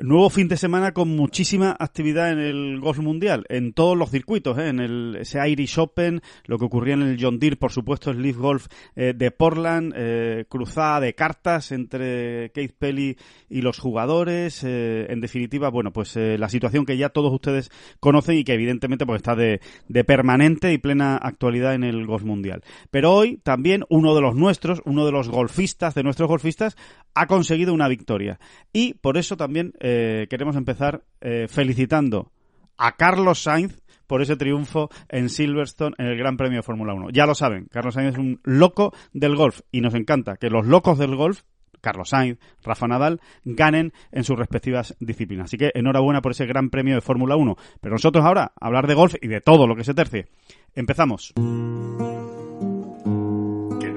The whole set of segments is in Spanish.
Nuevo fin de semana con muchísima actividad en el golf mundial, en todos los circuitos, ¿eh? en el ese Irish Open, lo que ocurría en el John Deere, por supuesto, el Leaf Golf eh, de Portland, eh, cruzada de cartas entre Keith Pelly y los jugadores, en definitiva, bueno, pues la situación que ya todos ustedes conocen y que evidentemente pues está de, de permanente y plena actualidad en el golf mundial. Pero hoy también uno de los nuestros, uno de los golfistas, de nuestros golfistas, ha conseguido una victoria. Y por eso también eh, queremos empezar eh, felicitando a Carlos Sainz por ese triunfo en Silverstone en el Gran Premio de Fórmula 1. Ya lo saben, Carlos Sainz es un loco del golf y nos encanta que los locos del golf Carlos Sainz, Rafa Nadal, ganen en sus respectivas disciplinas. Así que enhorabuena por ese gran premio de Fórmula 1. Pero nosotros ahora, hablar de golf y de todo lo que se tercie. Empezamos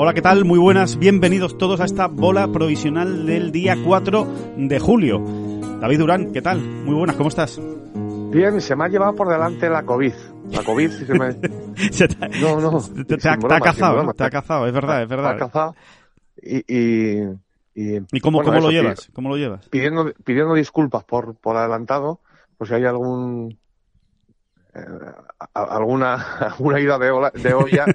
Hola, ¿qué tal? Muy buenas, bienvenidos todos a esta bola provisional del día 4 de julio. David Durán, ¿qué tal? Muy buenas, ¿cómo estás? Bien, se me ha llevado por delante la COVID. La COVID se me... no, no. Te, ha, cazado, te ha cazado, es verdad, es verdad. Te ha cazado y... y... ¿Y, cómo, cómo lo llevas? ¿Cómo lo llevas? Pidiendo, pidiendo disculpas por, por adelantado, pues si hay algún alguna alguna ida de, de olla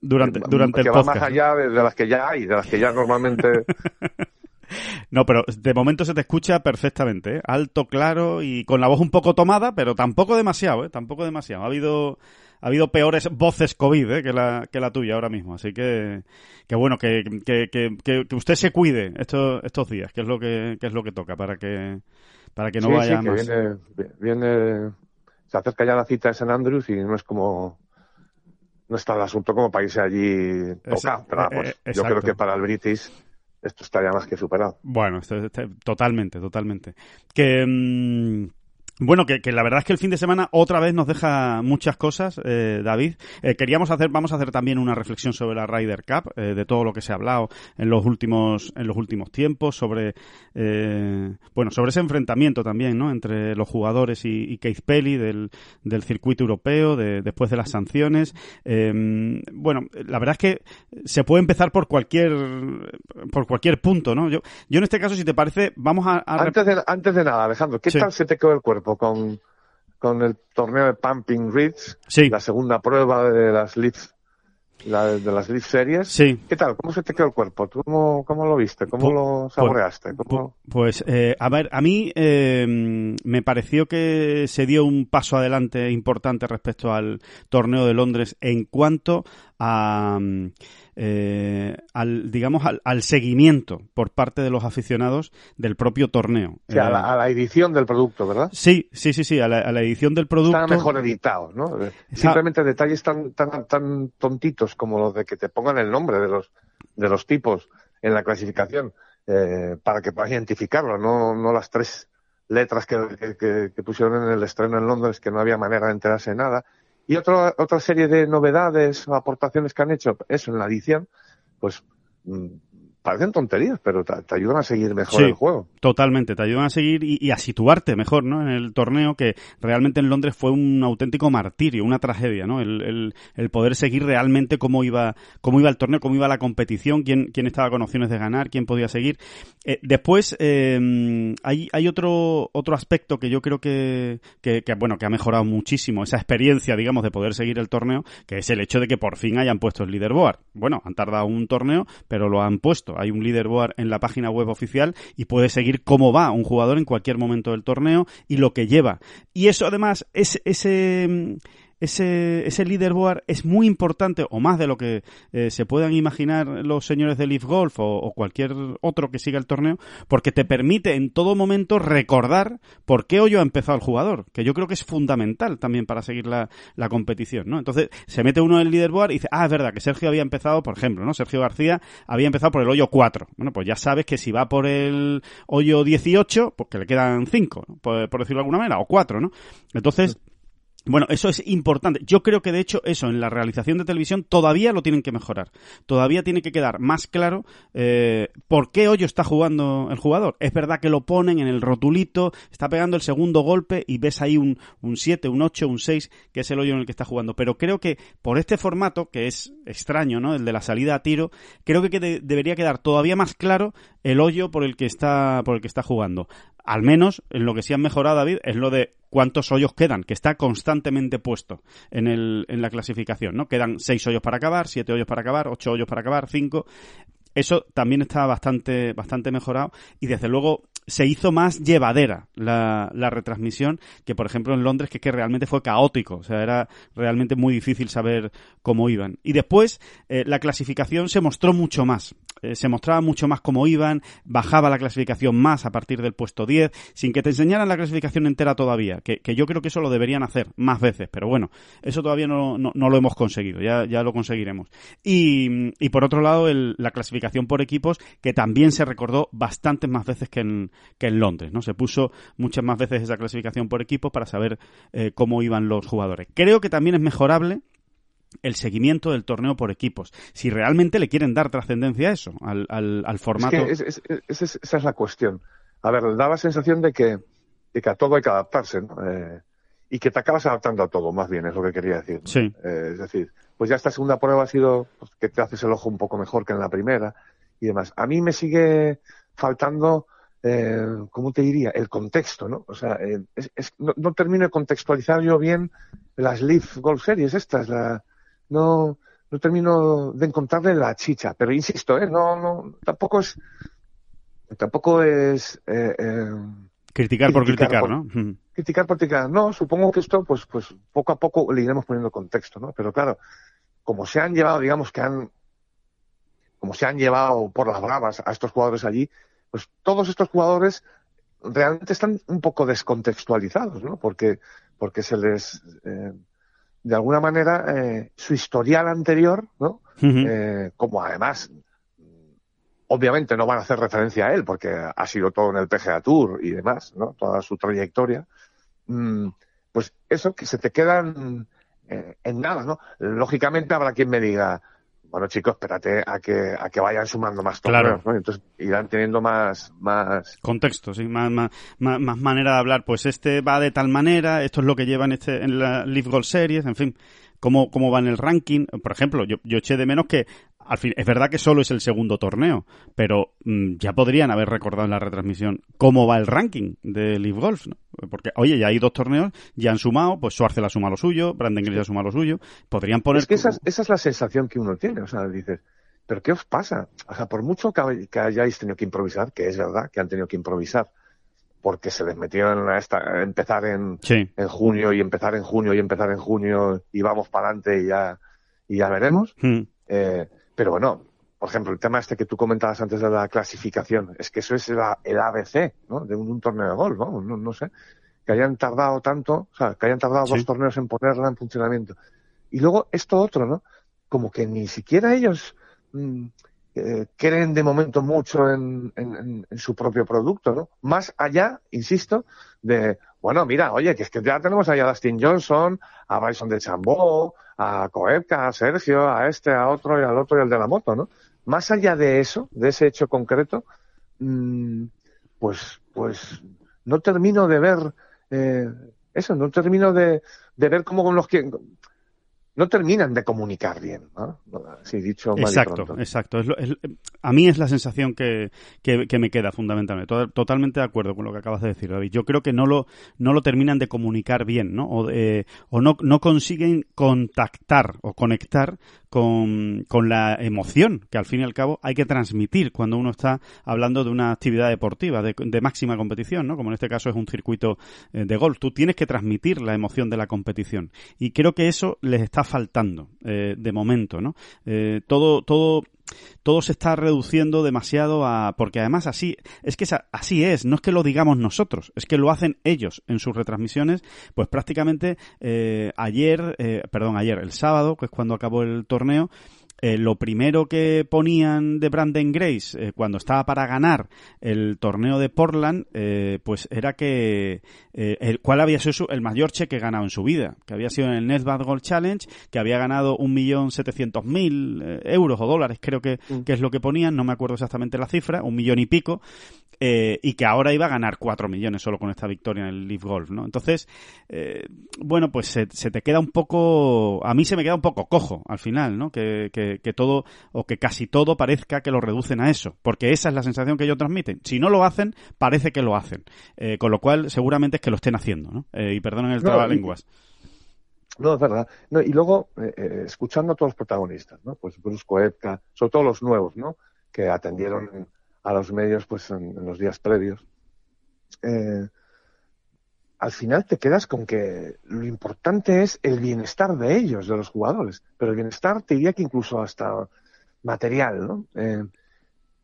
durante, durante que el va más allá de, las que ya hay, de las que ya normalmente... No, pero de momento se te escucha perfectamente, ¿eh? alto, claro y con la voz un poco tomada, pero tampoco demasiado, ¿eh? Tampoco demasiado. Ha habido ha habido peores voces COVID ¿eh? que, la, que la tuya ahora mismo. Así que, que bueno, que, que, que, usted se cuide estos, estos días, que es lo que, que es lo que toca para que, para que no vaya sí, que más. Viene, viene, se acerca ya la cita de San Andrews y no es como no está el asunto como país allí toca, pero vamos, eh, yo creo que para el British esto estaría más que superado. Bueno, totalmente, totalmente. Que... Mm, bueno, que, la verdad es que el fin de semana otra vez nos deja muchas cosas, eh, David. Eh, queríamos hacer, vamos a hacer también una reflexión sobre la Ryder Cup, eh, de todo lo que se ha hablado en los últimos, en los últimos tiempos, sobre, bueno, sobre ese enfrentamiento también, ¿no? Entre los jugadores y, y Keith Pelly del, del circuito europeo, de, después de las sanciones. bueno, la verdad es que se puede empezar por cualquier, por cualquier punto, ¿no? Yo, yo en este caso, si te parece, vamos a, antes de antes de nada, Alejandro, ¿qué tal se te quedó el cuerpo? Con, con el torneo de Pumping Ridge, la segunda prueba de las Leaf, la, de las Leaf Series. Sí. ¿Qué tal? ¿Cómo se te quedó el cuerpo? ¿Tú cómo, cómo lo viste? ¿Cómo lo saboreaste? Pues, eh, a ver, a mí eh, me pareció que se dio un paso adelante importante respecto al torneo de Londres en cuanto a eh, al digamos al, seguimiento por parte de los aficionados del propio torneo. a, la, edición del producto, ¿verdad? Sí, sí, sí, sí, a la, edición del producto. Está mejor editado, ¿no? Simplemente detalles tan, tan, tan tontitos como los de que te pongan el nombre de los, de los tipos en la clasificación eh, para que puedas identificarlo, no, no las tres letras que, que, pusieron en el estreno en Londres que no había manera de enterarse de nada. Y otra otra serie de novedades o aportaciones que han hecho, eso en la edición, pues mm, parecen tonterías, pero te, ayudan a seguir mejor el juego. Totalmente, te ayudan a seguir y, a situarte mejor, ¿no? En el torneo que realmente en Londres fue un auténtico martirio, una tragedia, ¿no? El, el, poder seguir realmente cómo iba, cómo iba el torneo, cómo iba la competición, quién, quién estaba con opciones de ganar, quién podía seguir. Eh, después eh, hay, hay otro, otro aspecto que yo creo que, que, que, bueno, que ha mejorado muchísimo esa experiencia, digamos, de poder seguir el torneo, que es el hecho de que por fin hayan puesto el leaderboard. Bueno, han tardado un torneo, pero lo han puesto. Hay un leaderboard en la página web oficial y puedes seguir cómo va un jugador en cualquier momento del torneo y lo que lleva. Y eso además, es, ese ese, ese leaderboard es muy importante, o más de lo que eh, se puedan imaginar los señores de Leaf Golf o, cualquier otro que siga el torneo, porque te permite en todo momento recordar por qué hoyo ha empezado el jugador, que yo creo que es fundamental también para seguir la, la competición, ¿no? Entonces, se mete uno en el leaderboard y dice, ah, es verdad que Sergio había empezado, por ejemplo, ¿no? Sergio García había empezado por el hoyo 4. Bueno, pues ya sabes que si va por el hoyo 18, pues que le quedan 5, por, por decirlo de alguna manera, o 4, ¿no? Entonces, bueno, eso es importante. Yo creo que de hecho eso en la realización de televisión todavía lo tienen que mejorar. Todavía tiene que quedar más claro eh, por qué hoyo está jugando el jugador. Es verdad que lo ponen en el rotulito, está pegando el segundo golpe y ves ahí un, un 7, un 8, un 6, que es el hoyo en el que está jugando. Pero creo que por este formato, que es extraño, ¿no? El de la salida a tiro, creo que debería quedar todavía más claro el hoyo por el que está, por el que está jugando. Al menos en lo que sí han mejorado, David, es lo de cuántos hoyos quedan, que está constantemente puesto en, el, en la clasificación, ¿no? Quedan seis hoyos para acabar, siete hoyos para acabar, ocho hoyos para acabar, cinco. Eso también está bastante, bastante mejorado y desde luego se hizo más llevadera la, la, retransmisión que, por ejemplo, en Londres, que, que realmente fue caótico. O sea, era realmente muy difícil saber cómo iban. Y después, eh, la clasificación se mostró mucho más. Eh, se mostraba mucho más cómo iban, bajaba la clasificación más a partir del puesto 10, sin que te enseñaran la clasificación entera todavía, que, que yo creo que eso lo deberían hacer más veces, pero bueno, eso todavía no, no, lo hemos conseguido, ya, ya lo conseguiremos. Y, y por otro lado, el, la clasificación por equipos, que también se recordó bastantes más veces que en, que en Londres, ¿no? Se puso muchas más veces esa clasificación por equipos para saber eh, cómo iban los jugadores. Creo que también es mejorable el seguimiento del torneo por equipos. Si realmente le quieren dar trascendencia a eso, al, al, formato. Es que esa es la cuestión. A ver, da la sensación de que, de que a todo hay que adaptarse, ¿no? Eh, y que te acabas adaptando a todo, más bien, es lo que quería decir. Sí. Eh, es decir, pues ya esta segunda prueba ha sido pues, que te haces el ojo un poco mejor que en la primera y demás. A mí me sigue faltando eh, ¿cómo te diría? El contexto, ¿no? O sea, eh, no, termino de contextualizar yo bien las Leaf Golf Series estas, la, no, no termino de encontrarle la chicha, pero insisto, ¿eh? No, no, tampoco es, tampoco es, eh, eh criticar, por criticar, ¿no? Criticar por criticar, no, supongo que esto, pues, pues poco a poco le iremos poniendo contexto, ¿no? Pero claro, como se han llevado, digamos que han, como se han llevado por las bravas a estos jugadores allí, pues todos estos jugadores realmente están un poco descontextualizados, ¿no? Porque, porque se les, eh, de alguna manera, eh, su historial anterior, ¿no? eh, como además, obviamente no van a hacer referencia a él, porque ha sido todo en el PGA Tour y demás, ¿no? Toda su trayectoria. Mm, pues eso que se te quedan en nada, ¿no? Lógicamente habrá quien me diga, bueno chicos, espérate a que, a que vayan sumando más torneos, ¿no? Entonces irán teniendo más, más... Contexto, sí, más, más, más, manera de hablar. Pues este va de tal manera, esto es lo que lleva en, este, en la Leaf Gold Series, en fin cómo, cómo va en el ranking. Por ejemplo, yo, yo eché de menos que al fin, es verdad que solo es el segundo torneo, pero mm, ya podrían haber recordado en la retransmisión cómo va el ranking de Live Golf, ¿no? Porque, oye, ya hay dos torneos, ya han sumado, pues Suárez la suma lo suyo, Brandon Gris la suma lo suyo, podrían poner... Es que esa, esa es la sensación que uno tiene, o sea, dices, ¿pero qué os pasa? O sea, por mucho que, que hayáis tenido que improvisar, que es verdad que han tenido que improvisar, porque se les metieron a, esta, empezar en, en junio y empezar en junio y empezar en junio y vamos para adelante y ya, y ya veremos. Hmm. Eh, pero bueno, por ejemplo, el tema este que tú comentabas antes de la clasificación, es que eso es el ABC, ¿no? De un, torneo de golf, ¿no? ¿no? sé, que hayan tardado tanto, o sea, que hayan tardado dos torneos en ponerla en funcionamiento. Y luego esto otro, ¿no? Como que ni siquiera ellos mm, eh, creen de momento mucho en, su propio producto, ¿no? Más allá, insisto, de, bueno, mira, oye, que es que ya tenemos ahí a Dustin Johnson, a Bryson de Chambó, a Koepka, a Sergio, a este, a otro y al otro y al de la moto, ¿no? más allá de eso, de ese hecho concreto, mm, pues, pues no termino de ver eh, eso, no termino de, de ver cómo los que no terminan de comunicar bien, ¿no? dicho Exacto, exacto. a mí es la sensación que, que, me queda fundamentalmente. Totalmente de acuerdo con lo que acabas de decir, David. Yo creo que no lo, no lo terminan de comunicar bien, ¿no? O, o no, no consiguen contactar o conectar con, con, la emoción que al fin y al cabo hay que transmitir cuando uno está hablando de una actividad deportiva de, de máxima competición, ¿no? Como en este caso es un circuito eh, de golf. Tú tienes que transmitir la emoción de la competición. Y creo que eso les está faltando eh, de momento, ¿no? Eh, todo, todo todo se está reduciendo demasiado a porque además así es que así es no es que lo digamos nosotros es que lo hacen ellos en sus retransmisiones pues prácticamente eh, ayer eh, perdón ayer el sábado que es cuando acabó el torneo eh, lo primero que ponían de Brandon Grace eh, cuando estaba para ganar el torneo de Portland, eh, pues era que el, cuál había sido el mayor cheque ganado en su vida, que había sido en el Netbad Gold Challenge, que había ganado un millón setecientos mil euros o dólares, creo que, mm. que, es lo que ponían, no me acuerdo exactamente la cifra, un millón y pico, eh, y que ahora iba a ganar 4 millones solo con esta victoria en el Leaf Golf, ¿no? Entonces, eh, bueno, pues se, te queda un poco, a mí se me queda un poco cojo al final, ¿no? Que, que, todo, o que casi todo parezca que lo reducen a eso, porque esa es la sensación que ellos transmiten. Si no lo hacen, parece que lo hacen, eh, con lo cual seguramente es que lo estén haciendo, ¿no? y perdonen el no, lenguas. No, es verdad. No, y luego, escuchando a todos los protagonistas, ¿no? Pues Bruce Koepka, sobre todo los nuevos, ¿no? Que atendieron a los medios pues en, los días previos. Eh, al final te quedas con que lo importante es el bienestar de ellos, de los jugadores, pero el bienestar te diría que incluso hasta material, ¿no? Eh,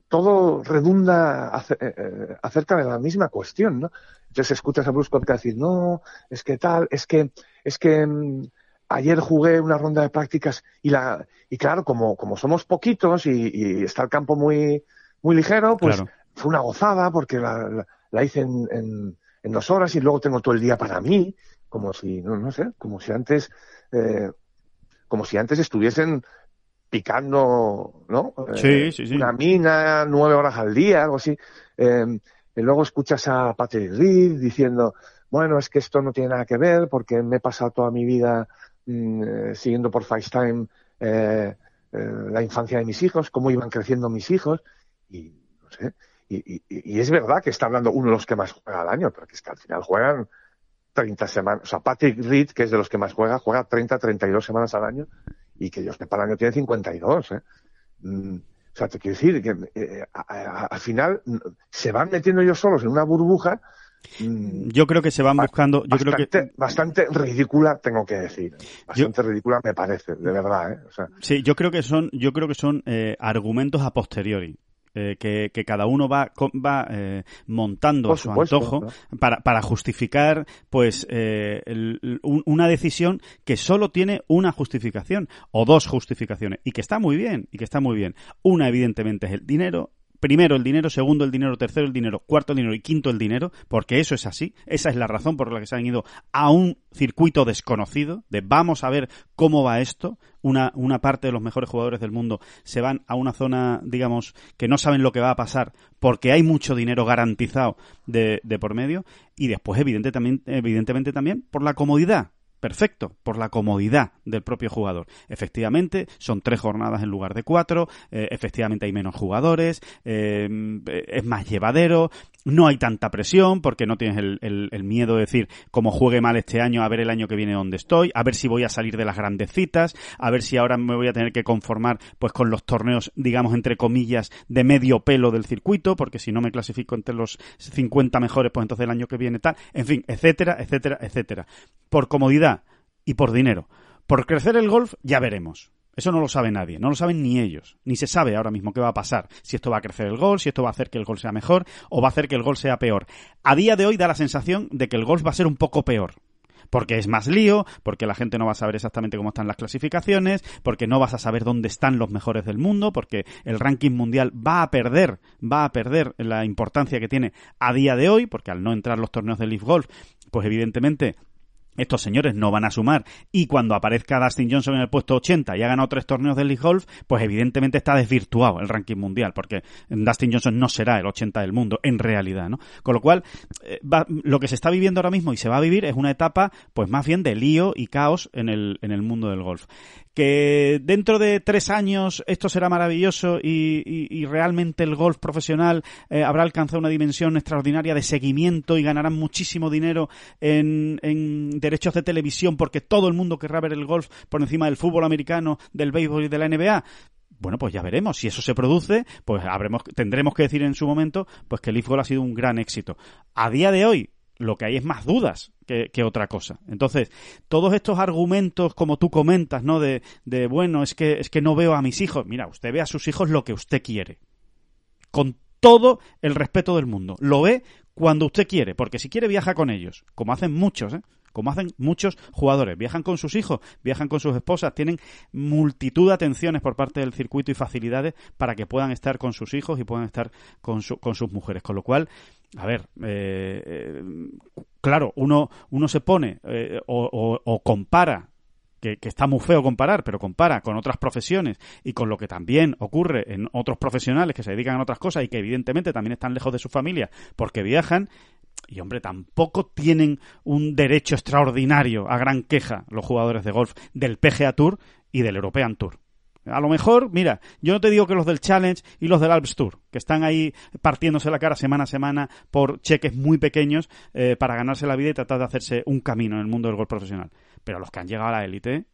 todo redunda eh, acerca de la misma cuestión, ¿no? Entonces escuchas a Bruce Koepka decir, no, es que tal, es que, es que mm, ayer jugué una ronda de prácticas y la, y claro, como, como somos poquitos y, y está el campo muy, muy ligero, pues fue una gozada porque la, la, hice en, en, dos horas y luego tengo todo el día para mí, como si, no, no sé, como si antes, eh, como si antes estuviesen picando, ¿no? Sí, eh, sí, sí. Una mina nueve horas al día, algo así. Eh, y luego escuchas a Patrick Reed diciendo, bueno, es que esto no tiene nada que ver porque me he pasado toda mi vida mm, eh, siguiendo por FaceTime eh, la infancia de mis hijos, cómo iban creciendo mis hijos y no sé, y, y, es verdad que está hablando uno de los que más juega al año, pero que es que al final juegan 30 semanas, o sea, Patrick Reed, que es de los que más juega, juega 30, 32 semanas al año y que ellos para el año tiene 52, ¿eh? Mm, o sea, te quiero decir que eh, al final mm, se van metiendo ellos solos en una burbuja mm, yo creo que se van buscando. Yo bastante, creo que bastante ridícula, tengo que decir. Bastante ridícula me parece, de verdad. ¿eh? O sea, sí, yo creo que son, yo creo que son eh, argumentos a posteriori. Eh, que, cada uno va, va eh, montando a su antojo para, para, justificar pues eh, una decisión que solo tiene una justificación o dos justificaciones y que está muy bien y que está muy bien. Una evidentemente es el dinero primero el dinero, segundo el dinero, tercero el dinero, cuarto el dinero y quinto el dinero, porque eso es así. Esa es la razón por la que se han ido a un circuito desconocido, de vamos a ver cómo va esto. Una, una parte de los mejores jugadores del mundo se van a una zona, digamos, que no saben lo que va a pasar porque hay mucho dinero garantizado de, de por medio y después, evidente, también, evidentemente también, por la comodidad perfecto, por la comodidad del propio jugador. Efectivamente, son tres jornadas en lugar de cuatro, eh, efectivamente hay menos jugadores, eh, es más llevadero, no hay tanta presión porque no tienes el, miedo de decir como juegue mal este año, a ver el año que viene dónde estoy, a ver si voy a salir de las grandes citas, a ver si ahora me voy a tener que conformar pues con los torneos, digamos, entre comillas, de medio pelo del circuito, porque si no me clasifico entre los 50 mejores, pues entonces el año que viene tal, en fin, etcétera, etcétera, etcétera. Por comodidad y por dinero. Por crecer el golf ya veremos. Eso no lo sabe nadie, no lo saben ni ellos, ni se sabe ahora mismo qué va a pasar, si esto va a crecer el gol, si esto va a hacer que el gol sea mejor o va a hacer que el gol sea peor. A día de hoy da la sensación de que el golf va a ser un poco peor, porque es más lío, porque la gente no va a saber exactamente cómo están las clasificaciones, porque no vas a saber dónde están los mejores del mundo, porque el ranking mundial va a perder, va a perder la importancia que tiene a día de hoy, porque al no entrar los torneos de Leaf Golf, pues evidentemente estos señores no van a sumar y cuando aparezca Dustin Johnson en el puesto 80 y ha ganado tres torneos del League Golf, pues evidentemente está desvirtuado el ranking mundial, porque Dustin Johnson no será el 80 del mundo en realidad, ¿no? Con lo cual, eh, lo que se está viviendo ahora mismo y se va a vivir es una etapa, pues más bien de lío y caos en el, en el mundo del golf que dentro de tres años esto será maravilloso y, realmente el golf profesional eh, habrá alcanzado una dimensión extraordinaria de seguimiento y ganarán muchísimo dinero en, derechos de televisión porque todo el mundo querrá ver el golf por encima del fútbol americano, del béisbol y de la NBA. Bueno, pues ya veremos. Si eso se produce, pues habremos, tendremos que decir en su momento pues que el Golf ha sido un gran éxito. A día de hoy, lo que hay es más dudas que, otra cosa. Entonces, todos estos argumentos, como tú comentas, ¿no? De, de, bueno, es que, es que no veo a mis hijos. Mira, usted ve a sus hijos lo que usted quiere. Con todo el respeto del mundo. Lo ve cuando usted quiere, porque si quiere viaja con ellos, como hacen muchos, ¿eh? como hacen muchos jugadores. Viajan con sus hijos, viajan con sus esposas, tienen multitud de atenciones por parte del circuito y facilidades para que puedan estar con sus hijos y puedan estar con, con sus mujeres. Con lo cual, a ver, eh, eh, claro, uno, uno se pone eh, o, compara que, que, está muy feo comparar, pero compara con otras profesiones y con lo que también ocurre en otros profesionales que se dedican a otras cosas y que evidentemente también están lejos de su familia porque viajan y hombre, tampoco tienen un derecho extraordinario a gran queja los jugadores de golf del PGA Tour y del European Tour. A lo mejor, mira, yo no te digo que los del Challenge y los del Alps Tour, que están ahí partiéndose la cara semana a semana por cheques muy pequeños eh, para ganarse la vida y tratar de hacerse un camino en el mundo del golf profesional. Pero los que han llegado a la élite,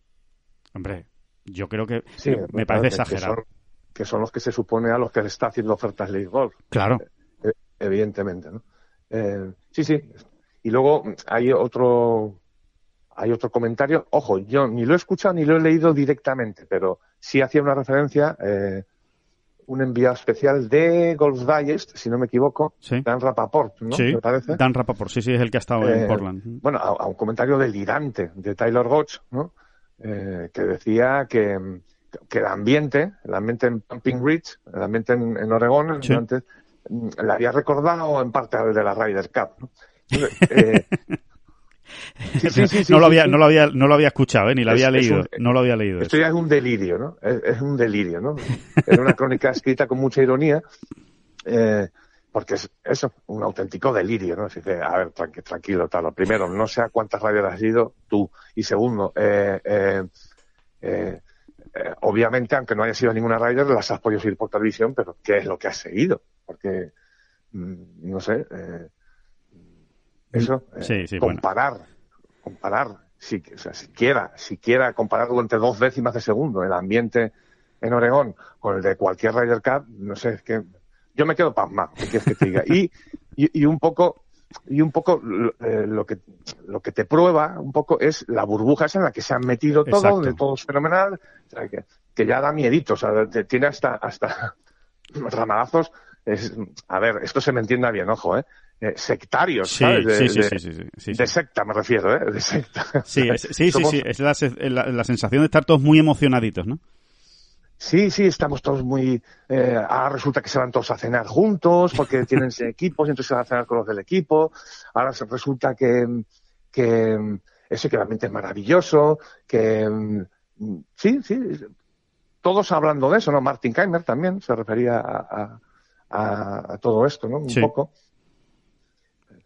hombre, yo creo que me, parece exagerado. Que son, los que se supone a los que le está haciendo ofertas League Golf. Claro. Eh, eh, evidentemente, ¿no? Eh, sí, sí. Y luego hay otro, hay otro comentario. Ojo, yo ni lo he escuchado ni lo he leído directamente, pero sí hacía una referencia, eh, un enviado especial de Golf Digest, si no me equivoco, Dan Rapaport, ¿no? Sí, parece. Dan Rapaport, sí, sí, es el que ha estado en eh, Portland. Bueno, a, un comentario delirante de Tyler Gotch, ¿no? que decía que, que, el ambiente, el ambiente en Pumping Ridge, el ambiente en, en Oregón, el ambiente la había recordado en parte de la Ryder Cup. ¿no? no, lo había, no, lo había, no lo había escuchado, ¿eh? ni lo había leído. no lo había leído. Esto ya es un delirio, ¿no? Es, un delirio, ¿no? Es una crónica escrita con mucha ironía, eh, porque es eso, un auténtico delirio, ¿no? A ver, tranquilo, tal. Lo primero, no sé a cuántas radios has ido tú. Y segundo, eh, eh, eh, obviamente, aunque no haya sido ninguna Ryder, las has podido seguir por televisión, pero ¿qué es lo que has seguido? porque, mm, no sé, eh, eso, eh, comparar, comparar, si, o sea, siquiera, siquiera comparar durante dos décimas de segundo el ambiente en Oregón con el de cualquier Ryder Cup, no sé, es que yo me quedo pasmado, que te diga. Y, y, un poco, y un poco eh, lo que lo que te prueba un poco es la burbuja esa en la que se han metido todo, de todo es fenomenal, que, que, ya da miedito, o sea, tiene hasta hasta ramalazos es, a ver, esto se me entienda bien, ojo, ¿eh? Eh sectarios, ¿sabes? De, sí, sí, sí, de, secta me refiero, ¿eh? De secta. Sí, sí, sí, sí, es la, la, sensación de estar todos muy emocionaditos, ¿no? Sí, sí, estamos todos muy... Eh, ahora resulta que se van todos a cenar juntos porque tienen equipos y entonces se van a cenar con los del equipo. Ahora resulta que, que ese que realmente es maravilloso, que... Sí, sí, todos hablando de eso, ¿no? Martin Keimer también se refería a a, todo esto, ¿no? Un poco.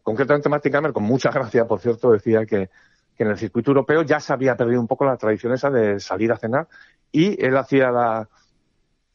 Concretamente, Martin Kammer, con mucha gracia, por cierto, decía que, que, en el circuito europeo ya se había perdido un poco la tradición esa de salir a cenar y él hacía la,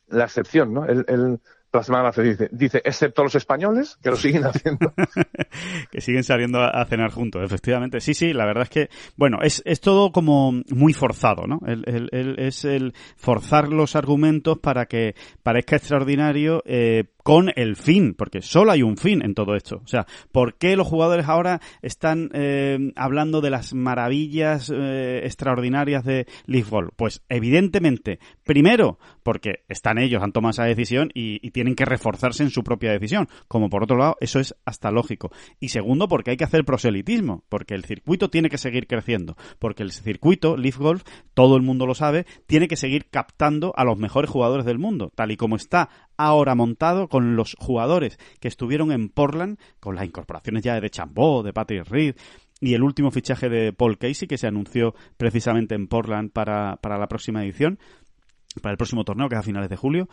la excepción, ¿no? Él, plasmaba dice, dice, excepto los españoles, que lo siguen haciendo. que siguen saliendo a, cenar juntos, efectivamente. Sí, sí, la verdad es que, bueno, es, es todo como muy forzado, ¿no? El, es el forzar los argumentos para que parezca extraordinario, eh, con el fin, porque solo hay un fin en todo esto. O sea, ¿por qué los jugadores ahora están eh, hablando de las maravillas eh, extraordinarias de Leaf Golf? Pues evidentemente, primero, porque están ellos, han tomado esa decisión y, y, tienen que reforzarse en su propia decisión. Como por otro lado, eso es hasta lógico. Y segundo, porque hay que hacer proselitismo, porque el circuito tiene que seguir creciendo, porque el circuito, Leaf Golf, todo el mundo lo sabe, tiene que seguir captando a los mejores jugadores del mundo, tal y como está ahora montado con los jugadores que estuvieron en Portland, con las incorporaciones ya de Chambó, de Patrick Reed, y el último fichaje de Paul Casey, que se anunció precisamente en Portland para, para la próxima edición, para el próximo torneo, que es a finales de julio.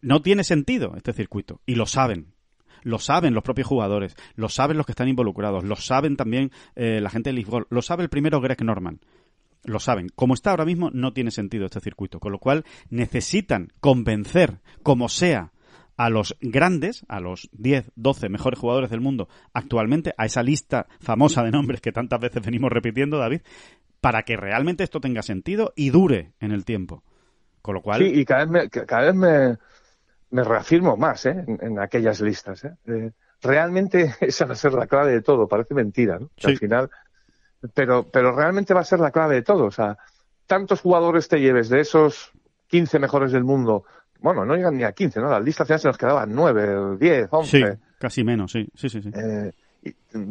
No tiene sentido este circuito, y lo saben. Lo saben los propios jugadores, lo saben los que están involucrados, lo saben también eh, la gente de Lisboa, lo sabe el primero Greg Norman. Lo saben. Como está ahora mismo, no tiene sentido este circuito. Con lo cual, necesitan convencer, como sea, a los grandes, a los 10, 12 mejores jugadores del mundo actualmente, a esa lista famosa de nombres que tantas veces venimos repitiendo, David, para que realmente esto tenga sentido y dure en el tiempo. Con lo cual. Sí, y cada vez me, cada vez me, me reafirmo más ¿eh? en, aquellas listas. ¿eh? ¿eh? realmente esa va a ser la clave de todo. Parece mentira, ¿no? Al final. Pero, pero realmente va a ser la clave de todo. O sea, tantos jugadores te lleves de esos 15 mejores del mundo bueno, no llegan ni a 15, ¿no? Las listas final se nos quedaban 9, 10, 11. Sí, casi menos, sí, sí, sí. sí. Eh,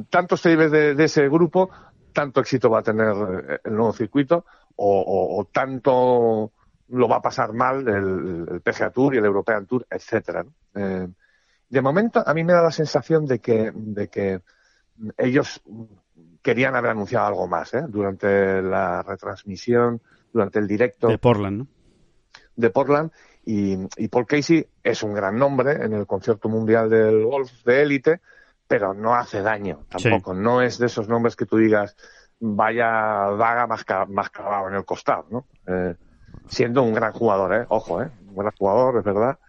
tantos de, de, ese grupo, tanto éxito va a tener eh, el nuevo circuito o, tanto lo va a pasar mal el, PGA Tour y el European Tour, etcétera. Eh, de momento, a mí me da la sensación de que, de que ellos querían haber anunciado algo más ¿eh? durante la retransmisión, durante el directo. De Portland, ¿no? De Portland y, Paul Casey es un gran nombre en el concierto mundial del golf de élite, pero no hace daño tampoco. No es de esos nombres que tú digas, vaya daga más, más clavado en el costado, ¿no? Eh, siendo un gran jugador, ¿eh? Ojo, ¿eh? Un gran jugador, es verdad.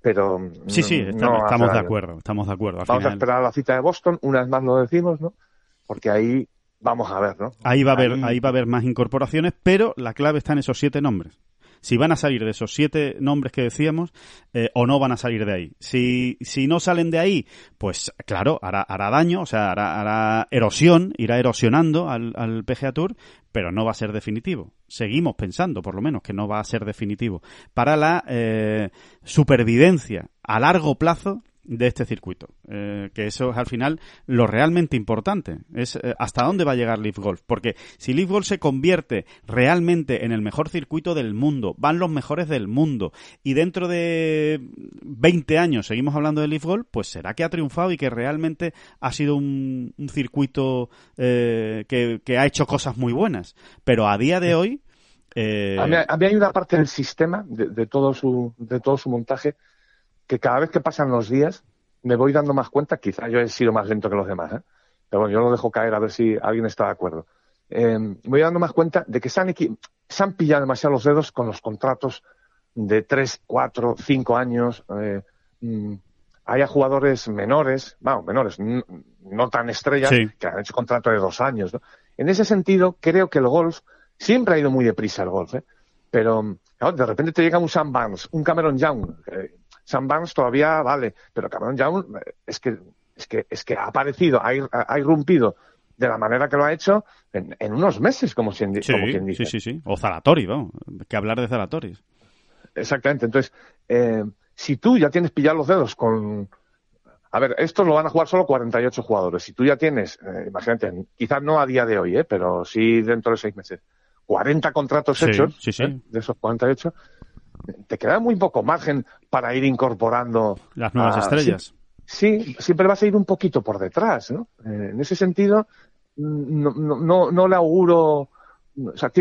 Pero. Sí, sí, estamos, de acuerdo, estamos de acuerdo. vamos a esperar a la cita de Boston, una vez más lo decimos, ¿no? Porque ahí vamos a ver, ¿no? Ahí va a haber, ahí va a haber más incorporaciones, pero la clave está en esos siete nombres si van a salir de esos siete nombres que decíamos eh, o no van a salir de ahí. Si, si no salen de ahí, pues claro, hará, hará daño, o sea, hará, hará erosión, irá erosionando al, al PGA Tour, pero no va a ser definitivo. Seguimos pensando, por lo menos, que no va a ser definitivo. Para la eh, supervivencia a largo plazo de este circuito. Eh, que eso es al final lo realmente importante. Es eh, hasta dónde va a llegar Leaf Golf. Porque si Leaf Golf se convierte realmente en el mejor circuito del mundo, van los mejores del mundo, y dentro de 20 años seguimos hablando de Leaf Golf, pues será que ha triunfado y que realmente ha sido un, circuito eh, que, ha hecho cosas muy buenas. Pero a día de hoy. A mí, a, mí, hay una parte del sistema, de, todo su, de todo su montaje, que cada vez que pasan los días me voy dando más cuenta, quizá yo he sido más lento que los demás, ¿eh? pero bueno, yo lo dejo caer a ver si alguien está de acuerdo. Eh, me voy dando más cuenta de que se han, se han pillado demasiado los dedos con los contratos de tres, cuatro, cinco años. Eh, mm, haya jugadores menores, bueno, menores, no, tan estrellas, que han hecho contrato de dos años. ¿no? En ese sentido, creo que el golf siempre ha ido muy deprisa el golf, ¿eh? pero de repente te llega un Sam Barnes, un Cameron Young, Sam Barnes todavía vale, pero Cameron Young eh, es que, es que, es que ha aparecido, ha, ha irrumpido de la manera que lo ha hecho en, unos meses, como, quien dice. Sí, sí, sí. O Zalatori, vamos. Que hablar de Zalatori. Exactamente. Entonces, eh, si tú ya tienes pillado los dedos con... A ver, esto lo van a jugar solo 48 jugadores. Si tú ya tienes, eh, imagínate, quizás no a día de hoy, pero sí dentro de seis meses, 40 contratos hechos de esos 48, te queda muy poco margen para ir incorporando las nuevas estrellas. Sí, siempre vas a ir un poquito por detrás, ¿no? Eh, en ese sentido, no, no, no, le auguro, o sea,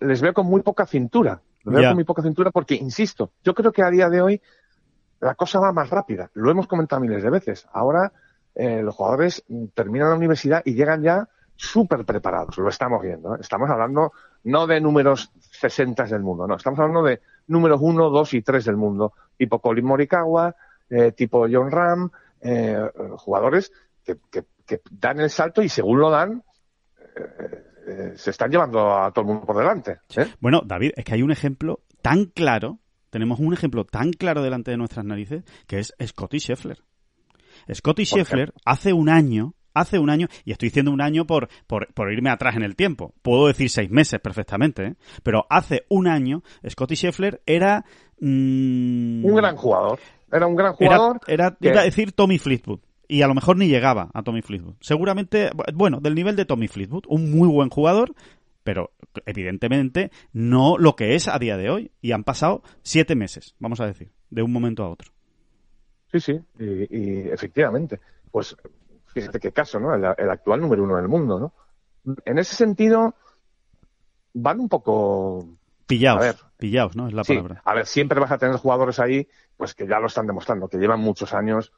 les veo con muy poca cintura. Les veo con muy poca cintura porque, insisto, yo creo que a día de hoy la cosa va más rápida. Lo hemos comentado miles de veces. Ahora eh, los jugadores terminan la universidad y llegan ya súper preparados. Lo estamos viendo. ¿eh? Estamos hablando no de números 60 del mundo, no. Estamos hablando de números 1, 2 y 3 del mundo, tipo Colin Morikawa, eh, tipo John Ram, eh, jugadores que, dan el salto y según lo dan, eh, se están llevando a todo el mundo por delante. Bueno, David, es que hay un ejemplo tan claro, tenemos un ejemplo tan claro delante de nuestras narices, que es Scotty Scheffler. Scotty Scheffler hace un año hace un año, y estoy diciendo un año por, por, irme atrás en el tiempo, puedo decir seis meses perfectamente, ¿eh? pero hace un año Scotty Scheffler era... Mm, un gran jugador, era un gran jugador. Era, iba a decir Tommy Fleetwood. Y a lo mejor ni llegaba a Tommy Fleetwood. Seguramente, bueno, del nivel de Tommy Fleetwood, un muy buen jugador, pero evidentemente no lo que es a día de hoy. Y han pasado siete meses, vamos a decir, de un momento a otro. Sí, sí, y efectivamente. Pues fíjate qué caso, ¿no? El, actual número uno del mundo, ¿no? en ese sentido, van un poco Pillaos, a pillaos, ¿no? Es la palabra. A ver, siempre vas a tener jugadores ahí, pues que ya lo están demostrando, que llevan muchos años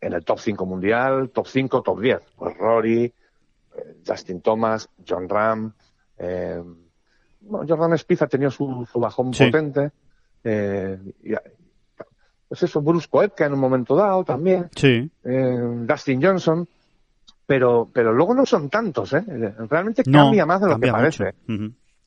en el top 5 mundial, top 5, top 10. Pues Rory, eh, Justin Thomas, John Ram, eh, Jordan Spieth ha tenido su, bajón potente. Eh, pues eso, Bruce Koepka en un momento dado también. Sí. Eh, Dustin Johnson. Pero, pero luego no son tantos, ¿eh? Realmente cambia más de lo que parece.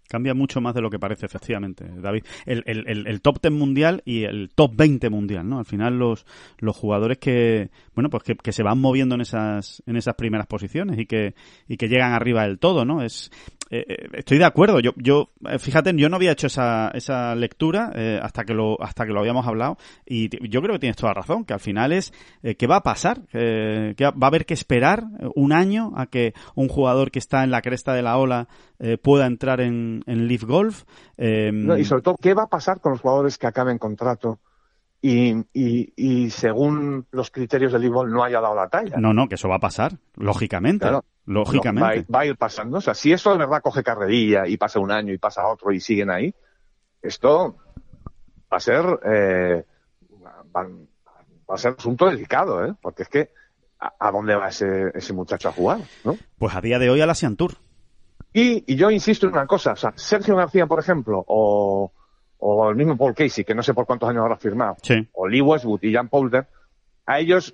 Cambia mucho más de lo que parece, efectivamente, David. El, el, el, top 10 mundial y el top 20 mundial, ¿no? Al final los, los jugadores que, bueno, pues que, que, se van moviendo en esas, en esas primeras posiciones y que, y que llegan arriba del todo, ¿no? Es, eh, eh, estoy de acuerdo. Yo, yo, eh, fíjate, yo no había hecho esa, esa lectura hasta que lo, hasta que lo habíamos hablado y yo creo que tienes toda razón. Que al final es qué va a pasar, que va a haber que esperar un año a que un jugador que está en la cresta de la ola pueda entrar en, en Leaf Golf. y sobre todo, ¿qué va a pasar con los jugadores que acaben contrato? Y, y, y, según los criterios del Leaf Golf no haya dado la talla. No, no, que eso va a pasar, lógicamente. Lógicamente. va, a ir pasando. O sea, si eso de verdad coge carrerilla y pasa un año y pasa otro y siguen ahí, esto va a ser, eh, va, a ser un asunto delicado, ¿eh? Porque es que, ¿a, dónde va ese, ese muchacho a jugar? ¿no? Pues a día de hoy a la Tour. Y, y yo insisto en una cosa, o sea, Sergio García, por ejemplo, o, o el mismo Paul Casey, que no sé por cuántos años habrá firmado, o Lee Westwood y Jan Poulter, a ellos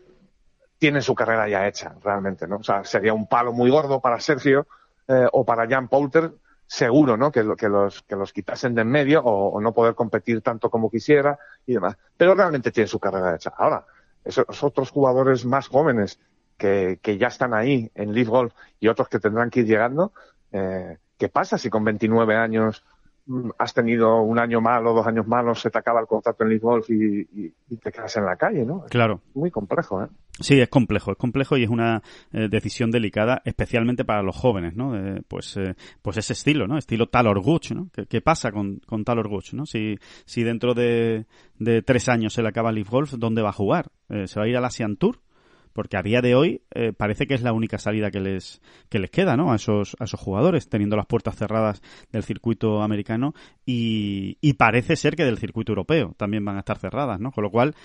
tienen su carrera ya hecha, realmente, ¿no? O sea, sería un palo muy gordo para Sergio eh, o para Jan Poulter, seguro, ¿no? Que, que, los, que los quitasen de en medio o, no poder competir tanto como quisiera y demás. Pero realmente tienen su carrera hecha. Ahora, esos otros jugadores más jóvenes que, que ya están ahí en Leaf Golf y otros que tendrán que ir llegando, eh, ¿qué pasa si con 29 años has tenido un año malo, dos años malos, se te acaba el contrato en League Golf y, te quedas en la calle, ¿no? Claro. muy complejo, ¿eh? Sí, es complejo, es complejo y es una eh, decisión delicada, especialmente para los jóvenes, ¿no? pues, eh, pues ese estilo, ¿no? Estilo Talor Gooch, ¿no? ¿Qué, pasa con, con Talor Gooch, ¿no? Si, si dentro de, de tres años se le acaba League Golf, ¿dónde va a jugar? Eh, ¿Se va a ir a la Asian Tour? Porque a día de hoy eh, parece que es la única salida que les que les queda ¿no? a esos a esos jugadores teniendo las puertas cerradas del circuito americano y, y parece ser que del circuito europeo también van a estar cerradas no con lo cual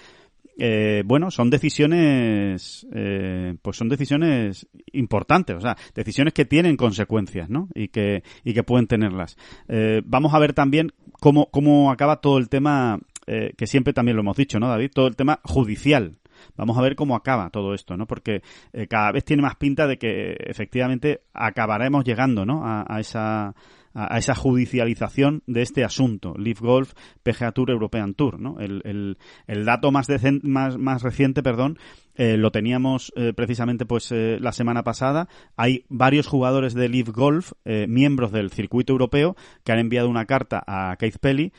eh, bueno, son decisiones, eh, pues son decisiones importantes, o sea, decisiones que tienen consecuencias, ¿no? Y que, y que pueden tenerlas. Eh, vamos a ver también cómo, cómo acaba todo el tema, eh, que siempre también lo hemos dicho, ¿no, David? Todo el tema judicial Vamos a ver cómo acaba todo esto, ¿no? Porque eh, cada vez tiene más pinta de que efectivamente acabaremos llegando, ¿no? A, esa a, esa judicialización de este asunto, Leaf Golf, PGA Tour, European Tour, ¿no? El, el, el dato más, más, más reciente, perdón, eh, lo teníamos eh, precisamente pues la semana pasada. Hay varios jugadores de Leaf Golf, miembros del circuito europeo, que han enviado una carta a Keith Pelly,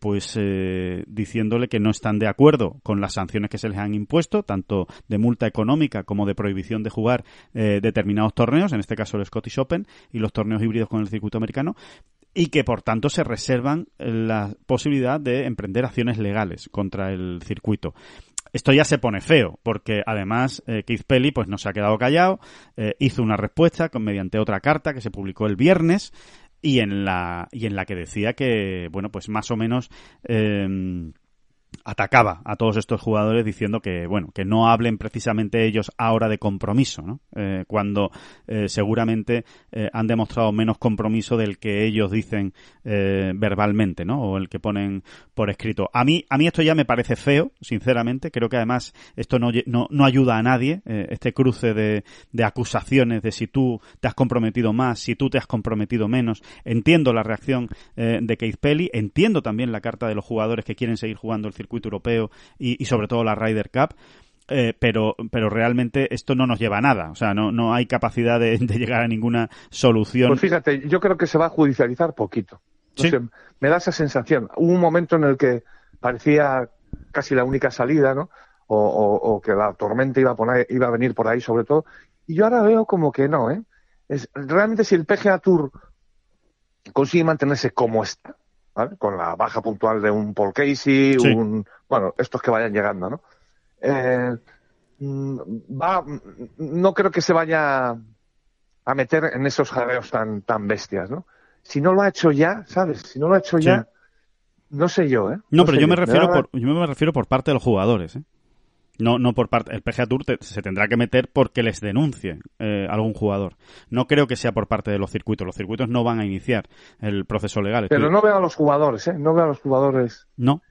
pues diciéndole que no están de acuerdo con las sanciones que se les han impuesto, tanto de multa económica como de prohibición de jugar determinados torneos, en este caso el Scottish Open y los torneos híbridos con el circuito americano, y que por tanto se reservan la posibilidad de emprender acciones legales contra el circuito. Esto ya se pone feo, porque además eh, Keith Pelly pues no se ha quedado callado, eh, hizo una respuesta con, mediante otra carta que se publicó el viernes y en la y en la que decía que bueno pues más o menos eh, atacaba a todos estos jugadores diciendo que bueno que no hablen precisamente ellos ahora de compromiso ¿no? Eh, cuando eh, seguramente eh, han demostrado menos compromiso del que ellos dicen verbalmente no o el que ponen por escrito. A mí a mí esto ya me parece feo sinceramente. Creo que además esto no no, no ayuda a nadie este cruce de, de acusaciones de si tú te has comprometido más si tú te has comprometido menos. Entiendo la reacción de Keith Pelly entiendo también la carta de los jugadores que quieren seguir jugando el circuito europeo y, sobre todo la Ryder Cup. Eh, pero, pero realmente esto no nos lleva a nada. O sea, no, no hay capacidad de, llegar a ninguna solución. Pues fíjate, yo creo que se va a judicializar poquito. me da esa sensación. Hubo un momento en el que parecía casi la única salida, ¿no? O, que la tormenta iba a, poner, iba a venir por ahí, sobre todo. Y yo ahora veo como que no, ¿eh? Es, realmente si el PGA Tour consigue mantenerse como está, con la baja puntual de un Paul Casey, un, bueno, estos que vayan llegando, ¿no? Eh, mm, va, no creo que se vaya a a meter en esos jadeos tan, tan bestias, ¿no? Si no lo ha hecho ya, ¿sabes? Si no lo ha hecho ya, no sé yo, ¿eh? No, pero yo me refiero por, yo me refiero por parte de los jugadores, ¿eh? No, no por parte. El PGA Tour se tendrá que meter porque les denuncie eh, algún jugador. No creo que sea por parte de los circuitos. Los circuitos no van a iniciar el proceso legal. Pero no veo a los jugadores, ¿eh? No veo a los jugadores. No.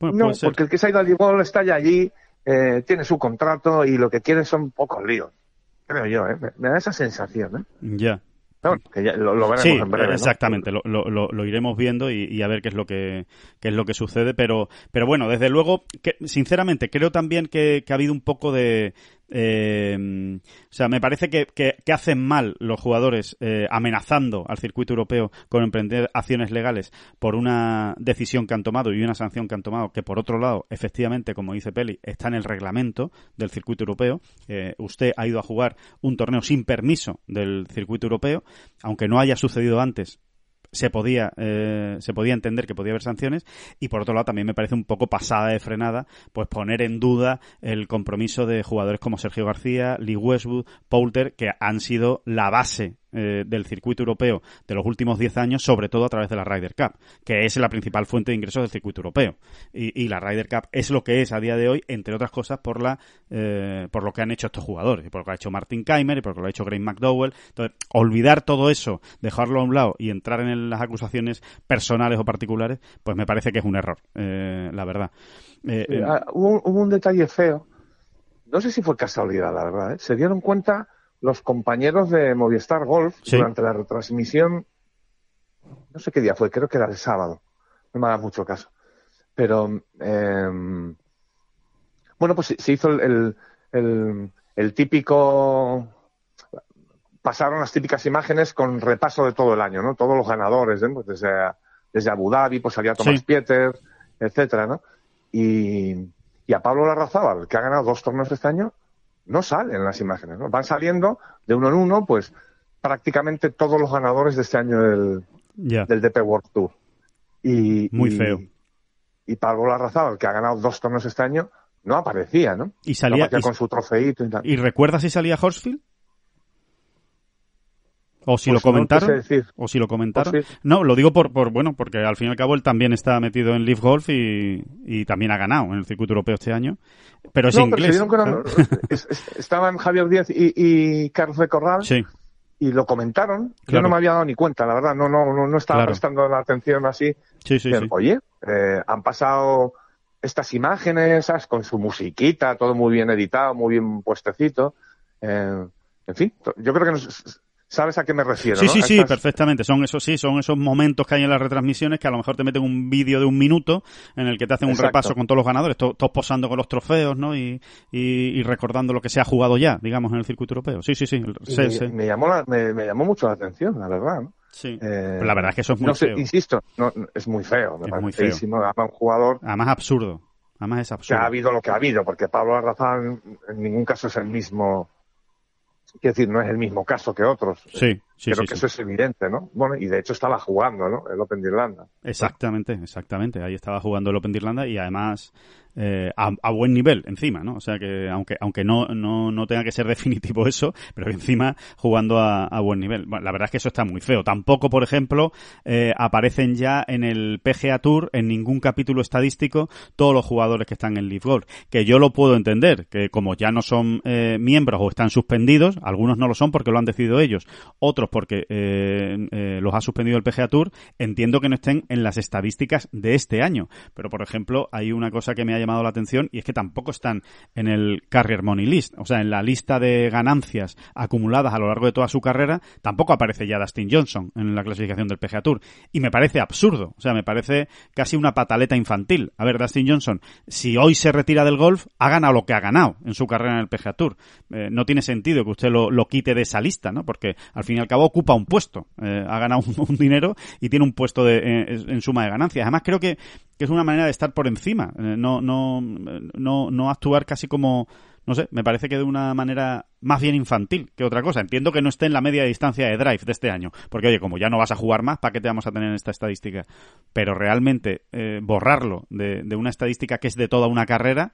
no, porque el que se ha ido al igual está ya allí, eh, tiene su contrato y lo que quiere son pocos líos. Creo yo, ¿eh? Me, da esa sensación, ¿eh? Ya lo, sí, exactamente, lo, lo, iremos viendo y, a ver qué es lo que qué es lo que sucede, pero pero bueno, desde luego, que, sinceramente creo también que, ha habido un poco de eh, o sea, me parece que, que, hacen mal los jugadores eh, amenazando al circuito europeo con emprender acciones legales por una decisión que han tomado y una sanción que han tomado, que por otro lado, efectivamente, como dice Peli, está en el reglamento del circuito europeo. Eh, usted ha ido a jugar un torneo sin permiso del circuito europeo, aunque no haya sucedido antes se podía, eh, se podía entender que podía haber sanciones y por otro lado también me parece un poco pasada de frenada pues poner en duda el compromiso de jugadores como Sergio García, Lee Westwood, Poulter que han sido la base eh, del circuito europeo de los últimos 10 años, sobre todo a través de la Ryder Cup, que es la principal fuente de ingresos del circuito europeo. Y, la Ryder Cup es lo que es a día de hoy, entre otras cosas, por la eh, por lo que han hecho estos jugadores, y por lo que ha hecho Martin Keimer y por lo que ha hecho Graham McDowell. Entonces, olvidar todo eso, dejarlo a un lado y entrar en las acusaciones personales o particulares, pues me parece que es un error, eh, la verdad. Ah, hubo, un detalle feo. No sé si fue casualidad, la verdad. Se dieron cuenta los compañeros de Movistar Golf durante la retransmisión, no sé qué día fue, creo que era el sábado, no me haga mucho caso. Pero, em, bueno, pues se hizo el, el, típico, pasaron las típicas imágenes con repaso de todo el año, ¿no? Todos los ganadores, ¿eh? pues desde, desde Abu Dhabi, pues salía Tomás Pieter, etcétera, ¿no? Y, y a Pablo Larrazábal, que ha ganado dos torneos este año, no salen las imágenes, ¿no? Van saliendo de uno en uno, pues prácticamente todos los ganadores de este año del, del DP World Tour. Y, Muy feo. Y Pablo Larrazabal, que ha ganado dos torneos este año, no aparecía, ¿no? Y salía con su trofeito y tal. ¿Y recuerdas si salía Horsfield? O si lo pues comentaron. o si lo comentaron. No, lo digo por, por, bueno, porque al fin y al cabo él también está metido en Leaf Golf y, y también ha ganado en el circuito europeo este año. Pero es inglés. estaban Javier Díaz y, y Carlos de Corral. Sí. Y lo comentaron. Yo no me había dado ni cuenta, la verdad. No, no, no, estaba prestando la atención así. Sí, sí, sí. Oye, eh, han pasado estas imágenes, Con su musiquita, todo muy bien editado, muy bien puestecito. Eh, en fin, yo creo que nos, ¿Sabes a qué me refiero? Sí, sí, sí, perfectamente. Son esos, sí, son esos momentos que hay en las retransmisiones que a lo mejor te meten un vídeo de un minuto en el que te hacen un repaso con todos los ganadores, todos posando con los trofeos, ¿no? Y, y, recordando lo que se ha jugado ya, digamos, en el circuito europeo. Sí, sí, sí. me, llamó me, llamó mucho la atención, la verdad, ¿no? Sí. Eh, la verdad es que eso es muy feo. insisto, no, es muy feo. Me es muy feo. un jugador. Además, absurdo. Además, es absurdo. Que ha habido lo que ha habido, porque Pablo Arrazán en ningún caso es el mismo Quiero decir, no es el mismo caso que otros. Sí, sí, Creo que eso es evidente, ¿no? Bueno, y de hecho estaba jugando, ¿no? El Open de Irlanda. Exactamente, exactamente. Ahí estaba jugando el Open de Irlanda y además eh, a, buen nivel encima, ¿no? O sea que aunque aunque no, no, no tenga que ser definitivo eso, pero encima jugando a, buen nivel. La verdad es que eso está muy feo. Tampoco, por ejemplo, eh, aparecen ya en el PGA Tour, en ningún capítulo estadístico, todos los jugadores que están en Leaf Golf. Que yo lo puedo entender, que como ya no son eh, miembros o están suspendidos, algunos no lo son porque lo han decidido ellos, otros porque los ha suspendido el PGA Tour, entiendo que no estén en las estadísticas de este año. Pero, por ejemplo, hay una cosa que me ha llamado la atención y es que tampoco están en el Carrier Money List, o sea, en la lista de ganancias acumuladas a lo largo de toda su carrera, tampoco aparece ya Dustin Johnson en la clasificación del PGA Tour. Y me parece absurdo, o sea, me parece casi una pataleta infantil. A ver, Dustin Johnson, si hoy se retira del golf, ha ganado lo que ha ganado en su carrera en el PGA Tour. Eh, no tiene sentido que usted lo, quite de esa lista, ¿no? Porque al fin y al cabo ocupa un puesto, eh, ha ganado un, dinero y tiene un puesto de, en, en suma de ganancias. Además, creo que que es una manera de estar por encima, eh, no, no, no, no actuar casi como, no sé, me parece que de una manera más bien infantil que otra cosa. Entiendo que no esté en la media distancia de drive de este año, porque oye, como ya no vas a jugar más, ¿para qué te vamos a tener en esta estadística? Pero realmente eh, borrarlo de, de, una estadística que es de toda una carrera,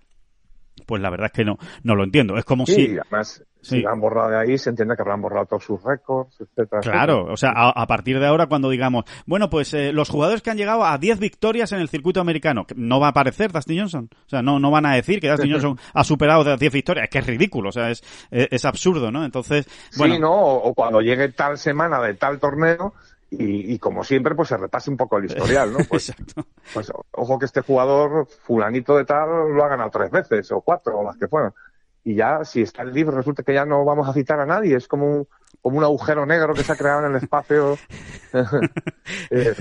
pues la verdad es que no, no lo entiendo. Es como sí, si... además, si la han borrado de ahí, se entiende que habrán borrado todos sus récords, etcétera. Claro, o sea, a, a, partir de ahora cuando digamos, bueno, pues eh, los jugadores que han llegado a 10 victorias en el circuito americano, no va a aparecer Dustin Johnson. O sea, no, no van a decir que Dustin Johnson ha superado de 10 victorias. Es que es ridículo, o sea, es, es, es absurdo, ¿no? Entonces, bueno. Sí, ¿no? O, o cuando llegue tal semana de tal torneo, y, y, como siempre, pues se repase un poco el historial, ¿no? Pues, pues ojo que este jugador, fulanito de tal, lo ha ganado tres veces, o cuatro, o las que fueran. Y ya, si está el libro, resulta que ya no vamos a citar a nadie, es como un, como un agujero negro que se ha creado en el espacio. eh,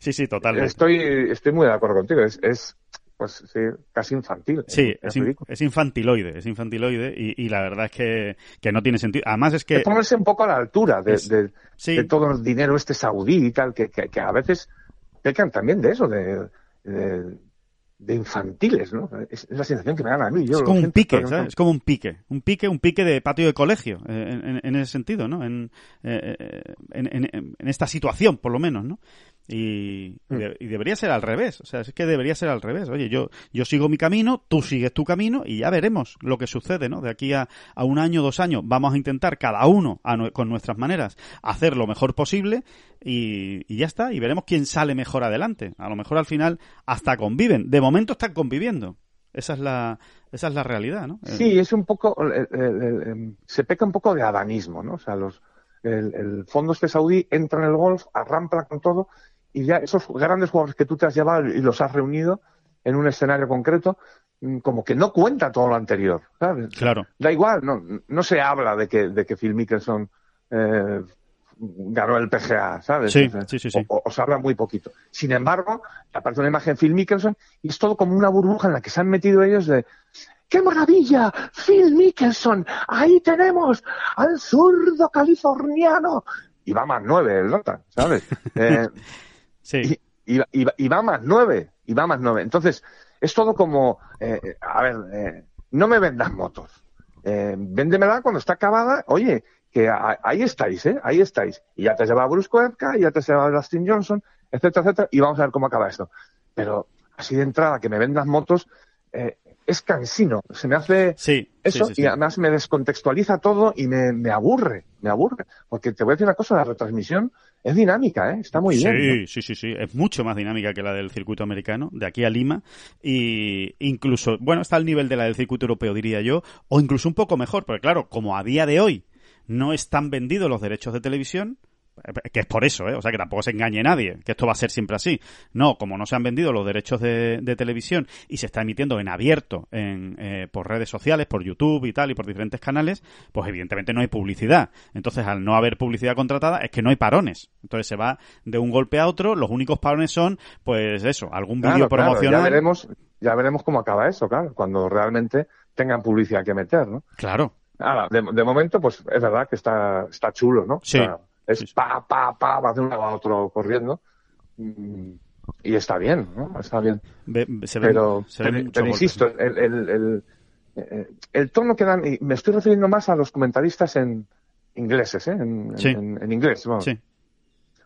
sí, sí, totalmente. Estoy, estoy muy de acuerdo contigo, es, es pues sí, casi infantil. Sí, es, es, es, infantiloide, es infantiloide y, y, la verdad es que, que no tiene sentido. Además es que... Es ponerse un poco a la altura de, es, de, sí. de todo el dinero este saudí y tal, que, que, que a veces pecan también de eso, de, de, de infantiles, ¿no? Es, la sensación que me dan a mí. Yo es como un pique, ¿sabes? No... Es como un pique, un pique, un pique de patio de colegio, eh, en, en, ese sentido, ¿no? En, eh, en, en, esta situación, por lo menos, ¿no? Y, y, de, y, debería ser al revés. O sea, es que debería ser al revés. Oye, yo, yo sigo mi camino, tú sigues tu camino y ya veremos lo que sucede, ¿no? De aquí a, a un año, dos años, vamos a intentar cada uno a, con nuestras maneras hacer lo mejor posible y, y, ya está. Y veremos quién sale mejor adelante. A lo mejor al final hasta conviven. De momento están conviviendo. Esa es la, esa es la realidad, ¿no? Sí, es un poco, el, el, el, se peca un poco de adanismo, ¿no? O sea, los, el, fondo este saudí entra en el golf, arrampla con todo y ya esos grandes jugadores que tú te has llevado y los has reunido en un escenario concreto, mm, como que no cuenta todo lo anterior, ¿sabes? Claro. Da igual, no, no se habla de que, de que Phil Mickelson eh, ganó el PGA, ¿sabes? Sí, sí, sí, sí. O, o, se habla muy poquito. Sin embargo, aparece una imagen Phil Mickelson y es todo como una burbuja en la que se han metido ellos de ¡Qué maravilla! Phil Mickelson, ahí tenemos al zurdo californiano. Y va más nueve el nota, ¿sabes? Eh, Sí. Y, y, y, va más nueve, y va más nueve. Entonces, es todo como, eh, a ver, eh, no me vendas motos. Eh, véndemela cuando está acabada. Oye, que a, ahí estáis, ¿eh? Ahí estáis. Y ya te lleva Bruce Koepka, y ya te lleva Dustin Johnson, etcétera, etcétera, y vamos a ver cómo acaba esto. Pero así de entrada, que me vendas motos, eh, es cansino. Se me hace sí, eso sí, sí, y además me descontextualiza todo y me, me, aburre, me aburre. Porque te voy a decir una cosa, la retransmisión es dinámica, ¿eh? Está muy sí, bien. ¿no? Sí, sí, sí. Es mucho más dinámica que la del circuito americano, de aquí a Lima. Y incluso, bueno, está al nivel de la del circuito europeo, diría yo, o incluso un poco mejor, porque claro, como a día de hoy no están vendidos los derechos de televisión, que es por eso, ¿eh? o sea, que tampoco se engañe nadie, que esto va a ser siempre así. No, como no se han vendido los derechos de, de televisión y se está emitiendo en abierto en, eh, por redes sociales, por YouTube y tal, y por diferentes canales, pues evidentemente no hay publicidad. Entonces, al no haber publicidad contratada, es que no hay parones. Entonces se va de un golpe a otro, los únicos parones son, pues eso, algún claro, vídeo promocional. Claro, ya veremos, ya veremos cómo acaba eso, claro, cuando realmente tengan publicidad que meter, ¿no? Claro. Ahora, de, de momento, pues es verdad que está, está chulo, ¿no? Sí. O sea, es sí, sí. pa, pa, pa, va de un lado a otro corriendo. Y está bien, ¿no? Está bien. Ve, se pero, se ve pero insisto, el, el, el, eh, el, tono que dan, y me estoy refiriendo más a los comentaristas en ingleses, ¿eh? En, sí. en, en inglés, vamos. Sí.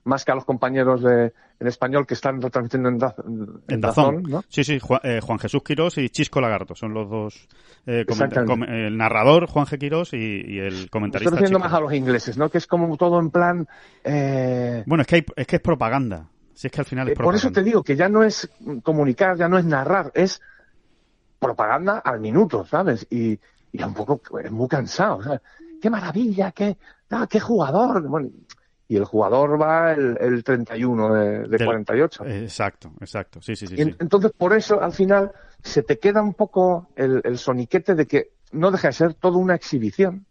Más que a los compañeros de, en español que están retransmitiendo en, da, en, en Dazón, ¿no? Sí, sí, Juan, eh, Juan, Jesús Quirós y Chisco Lagarto son los dos. Eh, com el narrador, Juan G. Quirós, y, y el comentarista. Estoy refiriendo más a los ingleses, ¿no? Que es como todo en plan. Eh... Bueno, es que, hay, es que es propaganda. Si es que al final es propaganda. Por eso te digo que ya no es comunicar, ya no es narrar, es propaganda al minuto, ¿sabes? Y, y un poco, es muy cansado. ¿sabes? ¡Qué maravilla! ¡Qué, ah, qué jugador! Bueno, y el jugador va el, el 31 de, de Del, 48. Exacto, exacto, sí, sí, sí, y sí. Entonces, por eso, al final, se te queda un poco el, el, soniquete de que no deja de ser toda una exhibición.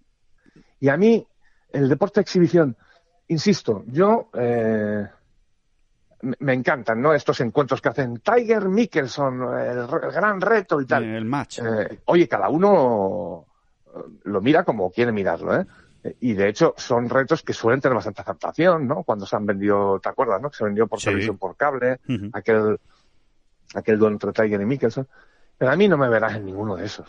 Y a mí, el deporte de exhibición, insisto, yo eh, me encantan, ¿no? Estos encuentros que hacen Tiger Mickelson, el, el gran reto y tal. El match. Eh, oye, cada uno lo mira como quiere mirarlo, ¿eh? Y de hecho son retos que suelen tener bastante aceptación, ¿no? Cuando se han vendido, ¿te acuerdas, no? Que se vendió por sí. televisión por cable, uh -huh. aquel, aquel duelo entre Tiger y Mickelson. Pero a mí no me verás en ninguno de esos.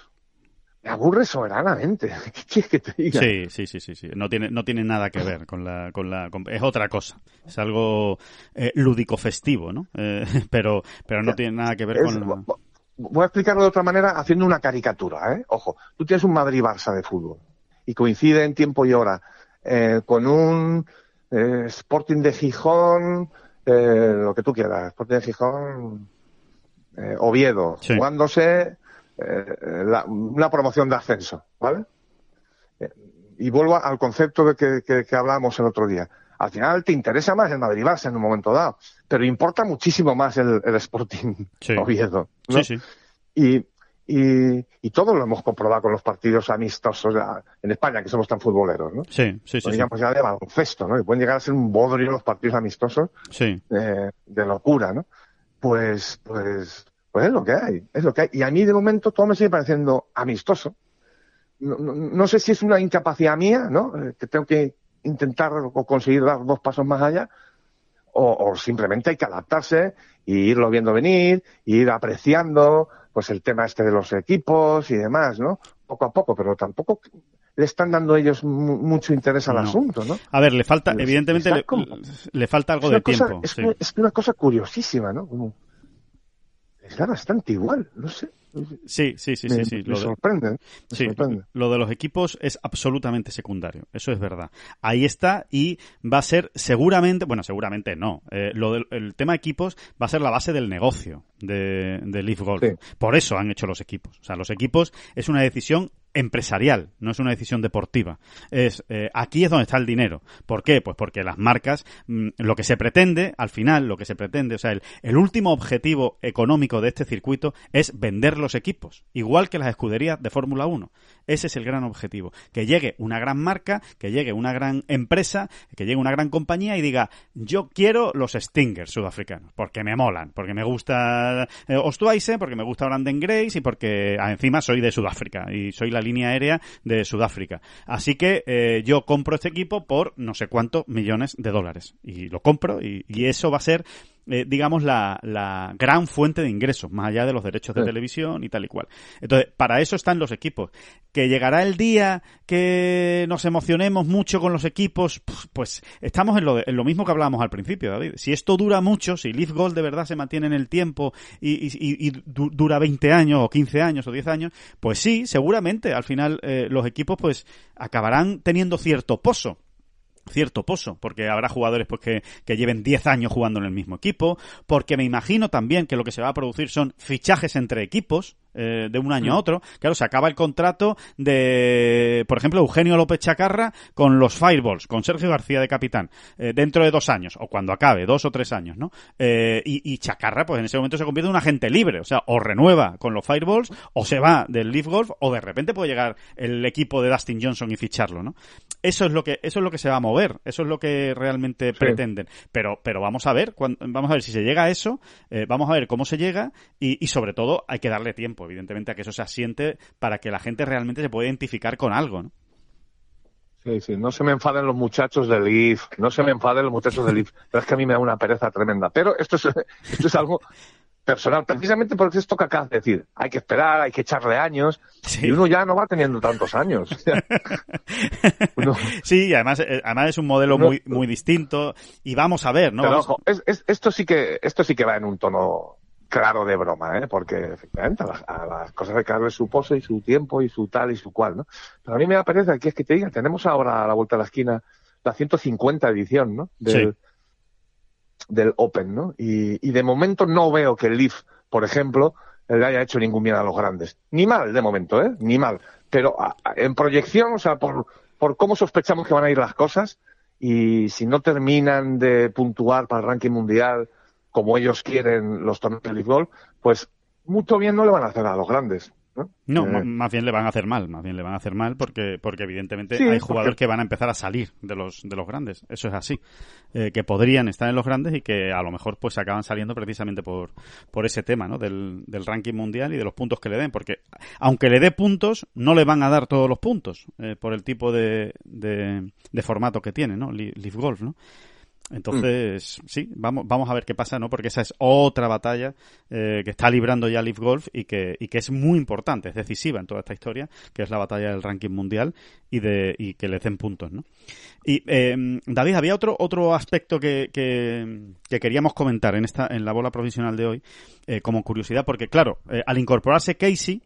Me aburre soberanamente. ¿Qué quieres que te diga? Sí, sí, sí, sí, sí. No tiene, no tiene nada que ver con la, con la, con, es otra cosa. Es algo eh, lúdico festivo, ¿no? Eh, pero, pero no tiene nada que ver es, con. Voy a explicarlo de otra manera haciendo una caricatura, ¿eh? Ojo, tú tienes un Madrid-Barça de fútbol y coincide en tiempo y hora eh, con un eh, Sporting de Gijón, eh, lo que tú quieras, Sporting de Gijón, Oviedo, Sí. jugándose la- una promoción de ascenso, ¿vale? Y vuelvo al concepto de que, que, que hablábamos el otro día. Al final te interesa más el Madrid-Barça en un momento dado, pero importa muchísimo más el, el Sporting Sí. Oviedo. ¿no? Sí, sí. Y, y, y todo lo hemos comprobado con los partidos amistosos en España, que somos tan futboleros, ¿no? Sí, sí, sí. O sí. digamos ya de baloncesto, ¿no? Y pueden llegar a ser un bodrio los partidos amistosos Sí. eh, de locura, ¿no? Pues, pues, pues es lo que hay, es lo que hay. Y a mí de momento todo me sigue pareciendo amistoso. No, no- no sé si es una incapacidad mía, ¿no? Eh, Que tengo que intentar o conseguir dar dos pasos más allá, o, o simplemente hay que adaptarse y irlo viendo venir, ir apreciando, pues el tema este de los equipos y demás, ¿no? Poco a poco, pero tampoco le están dando ellos mu- mucho interés al No. asunto, ¿no? A ver, le falta, Les- evidentemente, le, como- le falta algo de cosa, tiempo. es, sí. una, es una cosa curiosísima, ¿no? Como, les da bastante igual, no sé. Sí, sí, sí, me, sí, sí. me Lo de- sorprende, me Sí, sorprende. lo de los equipos es absolutamente secundario, eso es verdad. Ahí está y va a ser seguramente, bueno, seguramente no. Eh, lo del el tema equipos va a ser la base del negocio de, de Leaf Golf. Sí. Por eso han hecho los equipos. O sea, los equipos es una decisión empresarial, no es una decisión deportiva. Es eh, aquí es donde está el dinero. ¿Por qué? Pues porque las marcas, mm, lo que se pretende, al final, lo que se pretende, o sea, el, el último objetivo económico de este circuito es vender los equipos, igual que las escuderías de Fórmula 1. Ese es el gran objetivo. Que llegue una gran marca, que llegue una gran empresa, que llegue una gran compañía y diga, yo quiero los Stingers sudafricanos, porque me molan, porque me gusta eh, Ostweise, porque me gusta Brandon Grace y porque ah, encima soy de Sudáfrica y soy la línea aérea de Sudáfrica. Así que eh, yo compro este equipo por no sé cuántos millones de dólares. Y lo compro y eso va a ser eh, digamos, la, la gran fuente de ingresos, más allá de los derechos de Sí. televisión y tal y cual. Entonces, para eso están los equipos. Que llegará el día que nos emocionemos mucho con los equipos, pues, estamos en lo, de- en lo mismo que hablábamos al principio, David. Si esto dura mucho, si Leaf Gold de verdad se mantiene en el tiempo y, y- y- y du- dura 20 años o 15 años o 10 años, pues sí, seguramente al final eh, los equipos pues acabarán teniendo cierto pozo cierto pozo, porque habrá jugadores pues que, que lleven 10 años jugando en el mismo equipo, porque me imagino también que lo que se va a producir son fichajes entre equipos eh, de un año a otro. Claro, se acaba el contrato de, por ejemplo, Eugenio López Chacarra con los Fireballs, con Sergio García de capitán, eh, dentro de dos años, o cuando acabe, dos o tres años, ¿no? Eh, y, y Chacarra, pues en ese momento se convierte en un agente libre, o sea, o renueva con los Fireballs, o se va del Leaf Golf, o de repente puede llegar el equipo de Dustin Johnson y ficharlo, ¿no? Eso es lo que, eso es lo que se va a mover, eso es lo que realmente pretenden. Pero, pero vamos a ver, cuan- vamos a ver si se llega a eso, eh, vamos a ver cómo se llega y, y sobre todo hay que darle tiempo, evidentemente, a que eso se asiente para que la gente realmente se pueda identificar con algo, ¿no? Sí, sí, no se me enfaden los muchachos del Leaf, no se me enfaden los muchachos del Leaf, pero es que a mí me da una pereza tremenda. Pero esto es, esto es algo personal, precisamente porque es esto que acabas de decir. Hay que esperar, hay que echarle años, Sí. y uno ya no va teniendo tantos años. Uno- Sí, y además, eh, además es un modelo muy, muy distinto y vamos a ver, ¿no? Pero Vamos- ojo, es- es- esto sí que esto sí que va en un tono claro de broma, ¿eh? porque efectivamente a las, a las cosas hay que darle su pose y su tiempo y su tal y su cual, ¿no? Pero a mí me da pereza que es que te digan, tenemos ahora a la vuelta de la esquina la 150 edición, ¿no? Del, del Open, ¿no? Y, y de momento no veo que el Leaf, por ejemplo, le haya hecho ningún bien a los grandes. Ni mal, de momento, ¿eh? Ni mal. Pero a- a- en proyección, o sea, por, por cómo sospechamos que van a ir las cosas, y si no terminan de puntuar para el ranking mundial como ellos quieren los torneos de Leaf Golf, pues mucho bien no le van a hacer a los grandes. ¿no? No, Eh, más bien le van a hacer mal, más bien le van a hacer mal porque, porque evidentemente Sí, hay porque- jugadores que van a empezar a salir de los, de los grandes. Eso es así. Eh, que podrían estar en los grandes y que a lo mejor pues acaban saliendo precisamente por, por ese tema, ¿no? Del, del ranking mundial y de los puntos que le den. Porque aunque le dé puntos, no le van a dar todos los puntos eh, por el tipo de, de, de formato que tiene, ¿no? Leaf Golf, ¿no? Entonces, sí, vamos, vamos a ver qué pasa, ¿no? Porque esa es otra batalla eh, que está librando ya Leaf Golf y que, y que es muy importante, es decisiva en toda esta historia, que es la batalla del ranking mundial y de y que le den puntos, ¿no? Y eh, David, había otro otro aspecto que, que, queríamos comentar en esta en la bola provisional de hoy eh, como curiosidad, porque claro, eh, al incorporarse Casey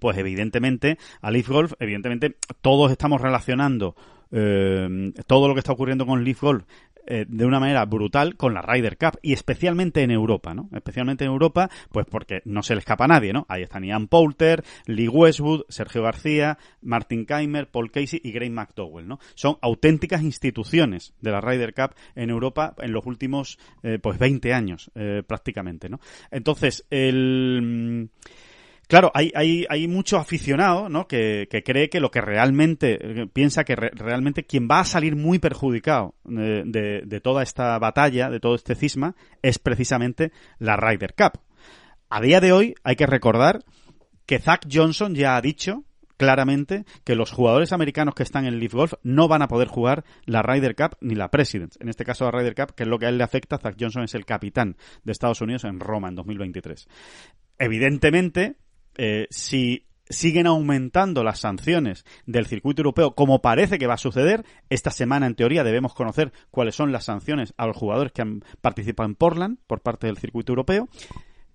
pues evidentemente a Leaf Golf, evidentemente todos estamos relacionando eh, todo lo que está ocurriendo con Leaf Golf eh, de una manera brutal con la Ryder Cup y especialmente en Europa, ¿no? Especialmente en Europa, pues porque no se le escapa a nadie, ¿no? Ahí están Ian Poulter, Lee Westwood, Sergio García, Martin Keimer, Paul Casey y Graham McDowell, ¿no? Son auténticas instituciones de la Ryder Cup en Europa en los últimos, eh, pues 20 años, prácticamente, ¿no? Entonces, el... Claro, hay, hay, hay mucho aficionado ¿no? que, que cree que lo que realmente, piensa que realmente quien va a salir muy perjudicado de, de, de, toda esta batalla, de todo este cisma, es precisamente la Ryder Cup. A día de hoy hay que recordar que Zach Johnson ya ha dicho claramente que los jugadores americanos que están en Leaf Golf no van a poder jugar la Ryder Cup ni la Presidents. En este caso la Ryder Cup, que es lo que a él le afecta, Zach Johnson es el capitán de Estados Unidos en Roma en 2023. Evidentemente, eh, si siguen aumentando las sanciones del circuito europeo, como parece que va a suceder, esta semana en teoría debemos conocer cuáles son las sanciones a los jugadores que han participado en Portland por parte del circuito europeo.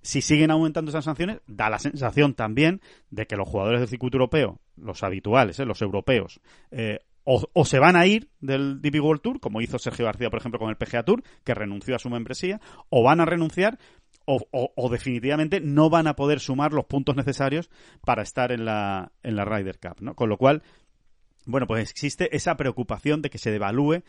Si siguen aumentando esas sanciones, da la sensación también de que los jugadores del circuito europeo, los habituales, eh, los europeos, eh, o, se van a ir del DP World Tour, como hizo Sergio García, por ejemplo, con el PGA Tour, que renunció a su membresía, o van a renunciar o, definitivamente no van a poder sumar los puntos necesarios para estar en la, en la Ryder Cup, ¿no? Con lo cual, bueno, pues existe esa preocupación de que se devalúe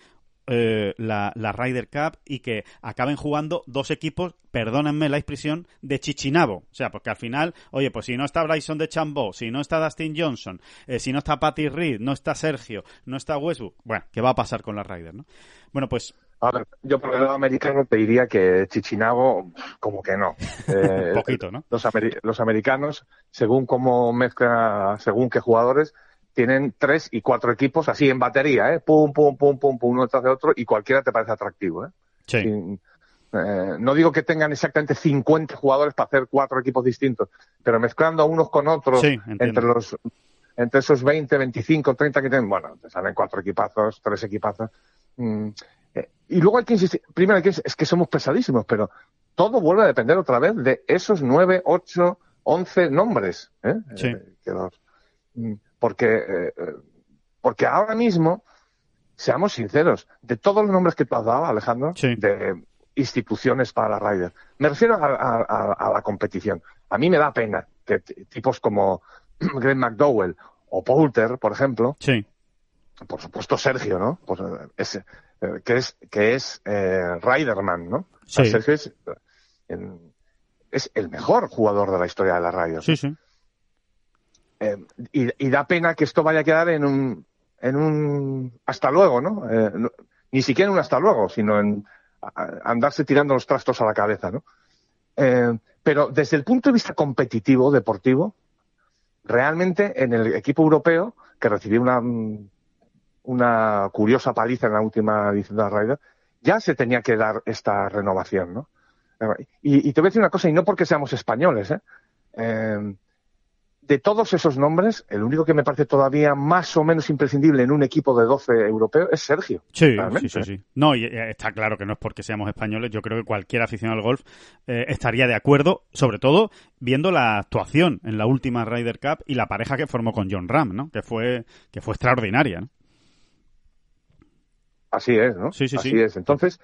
eh, la, la, Ryder Cup y que acaben jugando dos equipos, perdónenme la expresión, de chichinabo. O sea, porque al final, oye, pues si no está Bryson de Chambó, si no está Dustin Johnson, eh, si no está Patty Reed, no está Sergio, no está Westbrook, bueno, ¿qué va a pasar con la Ryder, no? Bueno, pues a ver, yo por el lado americano te diría que Chichinabo, como que no. Eh, poquito, ¿no? Los, los americanos, según cómo mezcla, según qué jugadores, tienen tres y cuatro equipos así en batería, ¿eh? Pum, pum, pum, pum, pum, uno tras de otro y cualquiera te parece atractivo, ¿eh? Sí. eh, no digo que tengan exactamente 50 jugadores para hacer cuatro equipos distintos, pero mezclando unos con otros sí, entre los entre esos 20, 25, 30 que tienen, bueno, te salen cuatro equipazos, tres equipazos. Mm, y luego hay que insistir, primero hay que, es que somos pesadísimos, pero todo vuelve a depender otra vez de esos nueve, ocho, once nombres. ¿eh? Sí. Eh, que los, mm, porque, eh, porque ahora mismo, seamos sinceros, de todos los nombres que tú has dado, Alejandro, sí. de instituciones para la Ryder, me refiero a, a, a, la competición. A mí me da pena que tipos como Greg McDowell o Poulter, por ejemplo, sí. por supuesto Sergio, ¿no? Pues ese, que es, que es eh, Riderman, ¿no? Sí. Sergio es, es, el mejor jugador de la historia de la radio. Sí, sí. Eh, y, y, da pena que esto vaya a quedar en un, en un hasta luego, ¿no? Eh, no ni siquiera en un hasta luego, sino en a, andarse tirando los trastos a la cabeza, ¿no? Eh, pero desde el punto de vista competitivo, deportivo, realmente en el equipo europeo, que recibió una una curiosa paliza en la última edición de la Ryder, ya se tenía que dar esta renovación, ¿no? Y, y, te voy a decir una cosa, y no porque seamos españoles, ¿eh? eh de todos esos nombres, el único que me parece todavía más o menos imprescindible en un equipo de 12 europeo es Sergio. Sí, sí, sí, sí, No, y está claro que no es porque seamos españoles. Yo creo que cualquier aficionado al golf eh, estaría de acuerdo, sobre todo viendo la actuación en la última Ryder Cup y la pareja que formó con John Ram, ¿no? Que fue, que fue extraordinaria, ¿no? Así es, ¿no? Sí, sí, Así sí. es. Entonces,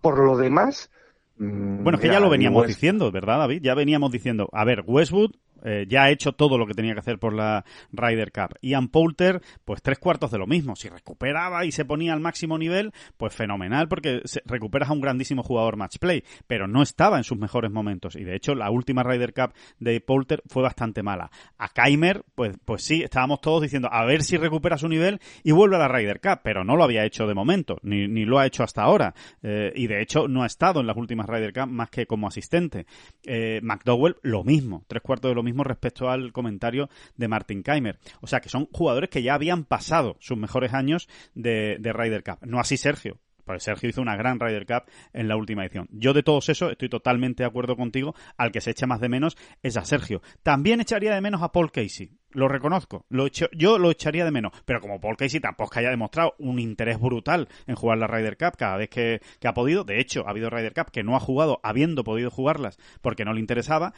por lo demás. Mmm, bueno, es que ya lo veníamos West... diciendo, ¿verdad, David? Ya veníamos diciendo, a ver, Westwood eh, ya ha hecho todo lo que tenía que hacer por la Ryder Cup. Ian Poulter, pues tres cuartos de lo mismo. Si recuperaba y se ponía al máximo nivel, pues fenomenal, porque recuperas a un grandísimo jugador match play, pero no estaba en sus mejores momentos. Y de hecho, la última Ryder Cup de Poulter fue bastante mala. A Keimer, pues, pues sí, estábamos todos diciendo, a ver si recupera su nivel y vuelve a la Ryder Cup, pero no lo había hecho de momento, ni, ni lo ha hecho hasta ahora. Eh, y de hecho, no ha estado en las últimas Ryder Cup más que como asistente. Eh, McDowell, lo mismo, tres cuartos de lo mismo respecto al comentario de Martin Keimer. O sea, que son jugadores que ya habían pasado sus mejores años de, de Ryder Cup. No así Sergio. Porque Sergio hizo una gran Ryder Cup en la última edición. Yo de todos esos estoy totalmente de acuerdo contigo. Al que se echa más de menos es a Sergio. También echaría de menos a Paul Casey. Lo reconozco. Yo lo echaría de menos. Pero como Paul Casey tampoco haya demostrado un interés brutal en jugar la Ryder Cup cada vez que, ha podido. De hecho, ha habido Ryder Cup que no ha jugado habiendo podido jugarlas porque no le interesaba.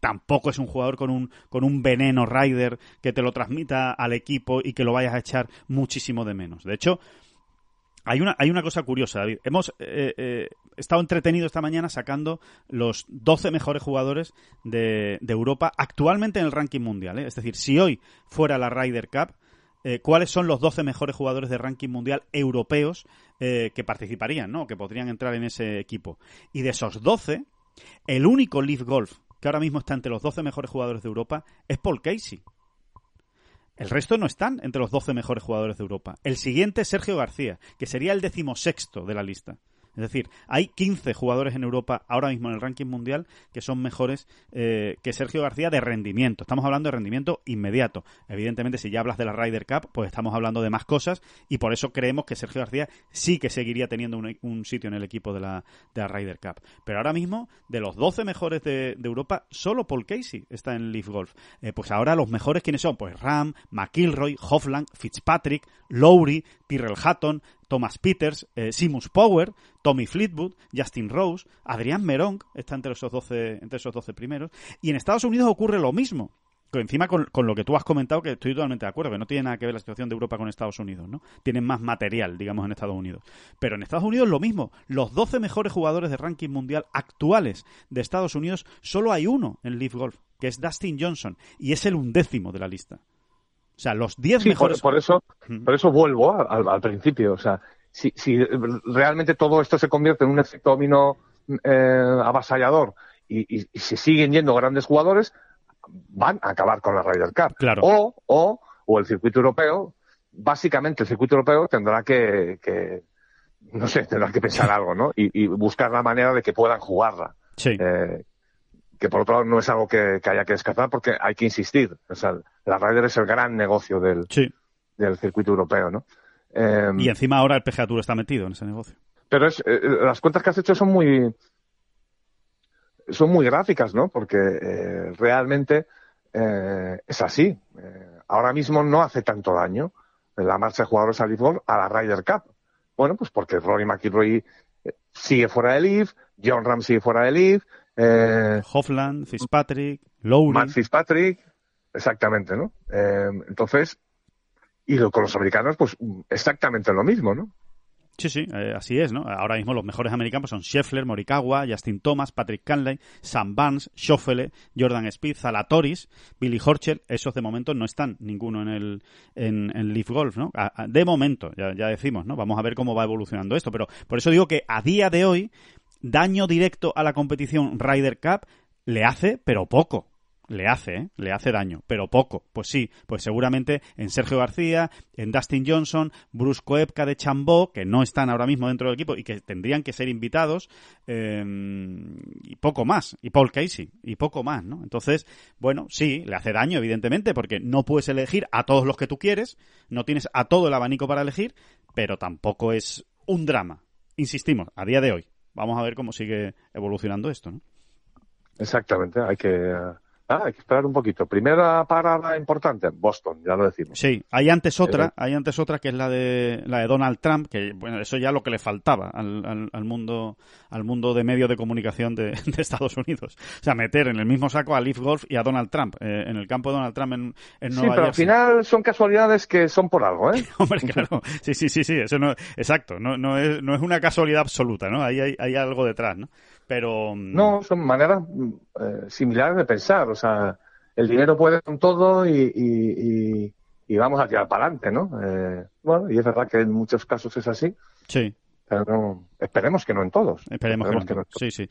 Tampoco es un jugador con un, con un veneno Ryder que te lo transmita al equipo y que lo vayas a echar muchísimo de menos. De hecho, hay una, hay una cosa curiosa, David. Hemos eh, eh, estado entretenido esta mañana sacando los 12 mejores jugadores de, Europa actualmente en el ranking mundial. ¿eh? Es decir, si hoy fuera la Ryder Cup, ¿cuáles son los 12 mejores jugadores de ranking mundial europeos que participarían, ¿no? que podrían entrar en ese equipo? Y de esos 12, el único Leaf Golf que ahora mismo está entre los 12 mejores jugadores de Europa es Paul Casey. El resto no están entre los 12 mejores jugadores de Europa. El siguiente es Sergio García, que sería el decimosexto de la lista. Es decir, hay 15 jugadores en Europa ahora mismo en el ranking mundial que son mejores eh, que Sergio García de rendimiento. Estamos hablando de rendimiento inmediato. Evidentemente, si ya hablas de la Ryder Cup, pues estamos hablando de más cosas y por eso creemos que Sergio García sí que seguiría teniendo un, sitio en el equipo de la, de Ryder Cup. Pero ahora mismo, de los 12 mejores de, Europa, solo Paul Casey está en Leaf Golf. Eh, pues ahora los mejores, ¿quiénes son? Pues Ram, McIlroy, Hofland, Fitzpatrick, Lowry, Tyrrell Hatton, Thomas Peters, eh, Simus Power, Tommy Fleetwood, Justin Rose, Adrián Meronk, está entre esos 12, entre esos 12 primeros. Y en Estados Unidos ocurre lo mismo. encima con, lo que tú has comentado, que estoy totalmente de acuerdo, que no tiene nada que ver la situación de Europa con Estados Unidos, ¿no? Tienen más material, digamos, en Estados Unidos. Pero en Estados Unidos lo mismo. Los 12 mejores jugadores de ranking mundial actuales de Estados Unidos, solo hay uno en Leaf Golf, que es Dustin Johnson, y es el undécimo de la lista. O sea, los 10 mejores. Por, eso, por eso vuelvo al, principio. O sea, si, si, realmente todo esto se convierte en un efecto dominó eh, avasallador y, se siguen yendo grandes jugadores, van a acabar con la Ryder Cup. Claro. O, o, o el circuito europeo, básicamente el circuito europeo tendrá que, que no sé, tendrá que pensar algo, ¿no? Y, buscar la manera de que puedan jugarla. Sí. Eh, que por otro lado no es algo que, haya que descartar porque hay que insistir. O sea, la Ryder es el gran negocio del, del circuito europeo, ¿no? Em, y encima ahora el PGA Tour está metido en ese negocio. Pero es, eh, las cuentas que has hecho son muy son muy gráficas, ¿no? Porque eh, realmente eh, es así. ahora mismo no hace tanto daño la marcha de jugadores al Leaf a la Ryder Cup. Bueno, pues porque Rory McIlroy sigue fuera del Leaf, John Ram sigue fuera del Leaf, eh, Hofland, Fitzpatrick, Lowry. Matt Fitzpatrick, exactamente, ¿no? Eh, entonces, y con los americanos, pues exactamente lo mismo, ¿no? Sí, sí, eh, así es, ¿no? Ahora mismo los mejores americanos son Scheffler, Morikawa, Justin Thomas, Patrick Canley, Sam Barnes, Schoffele, Jordan Speed, Zalatoris, Billy Horchel. Esos de momento no están ninguno en el en, Leaf Golf, ¿no? de momento, ya, ya decimos, ¿no? Vamos a ver cómo va evolucionando esto, pero por eso digo que a día de hoy daño directo a la competición Ryder Cup le hace, pero poco. Le hace, ¿eh? le hace daño, pero poco. Pues sí, pues seguramente en Sergio García, en Dustin Johnson, Bruce Koepka de Chambó, que no están ahora mismo dentro del equipo y que tendrían que ser invitados, em, y poco más, y Paul Casey, y poco más, ¿no? Entonces, bueno, sí, le hace daño, evidentemente, porque no puedes elegir a todos los que tú quieres, no tienes a todo el abanico para elegir, pero tampoco es un drama. Insistimos, a día de hoy, vamos a ver cómo sigue evolucionando esto, ¿no? Exactamente, hay que Ah, hay que esperar un poquito. Primera parada importante, Boston, ya lo decimos. Sí, hay antes otra, hay antes otra que es la de la de Donald Trump, que bueno, eso ya lo que le faltaba al, al, mundo al mundo de medios de comunicación de, Estados Unidos. O sea, meter en el mismo saco a Leaf Golf y a Donald Trump, eh, en el campo de Donald Trump en, en Nueva Sí, pero al final son casualidades que son por algo, ¿eh? Hombre, claro. Sí, sí, sí, sí, eso no, exacto, no, no, es, no es una casualidad absoluta, ¿no? Ahí hay, hay algo detrás, ¿no? Pero... Mm, no, son maneras eh, similares de pensar. O sea, el dinero puede con todo y, y, vamos a tirar para adelante, ¿no? Eh, bueno, y es verdad que en muchos casos es así. Sí. Pero esperemos que no en todos. Esperemos, que, no. Sí, sí.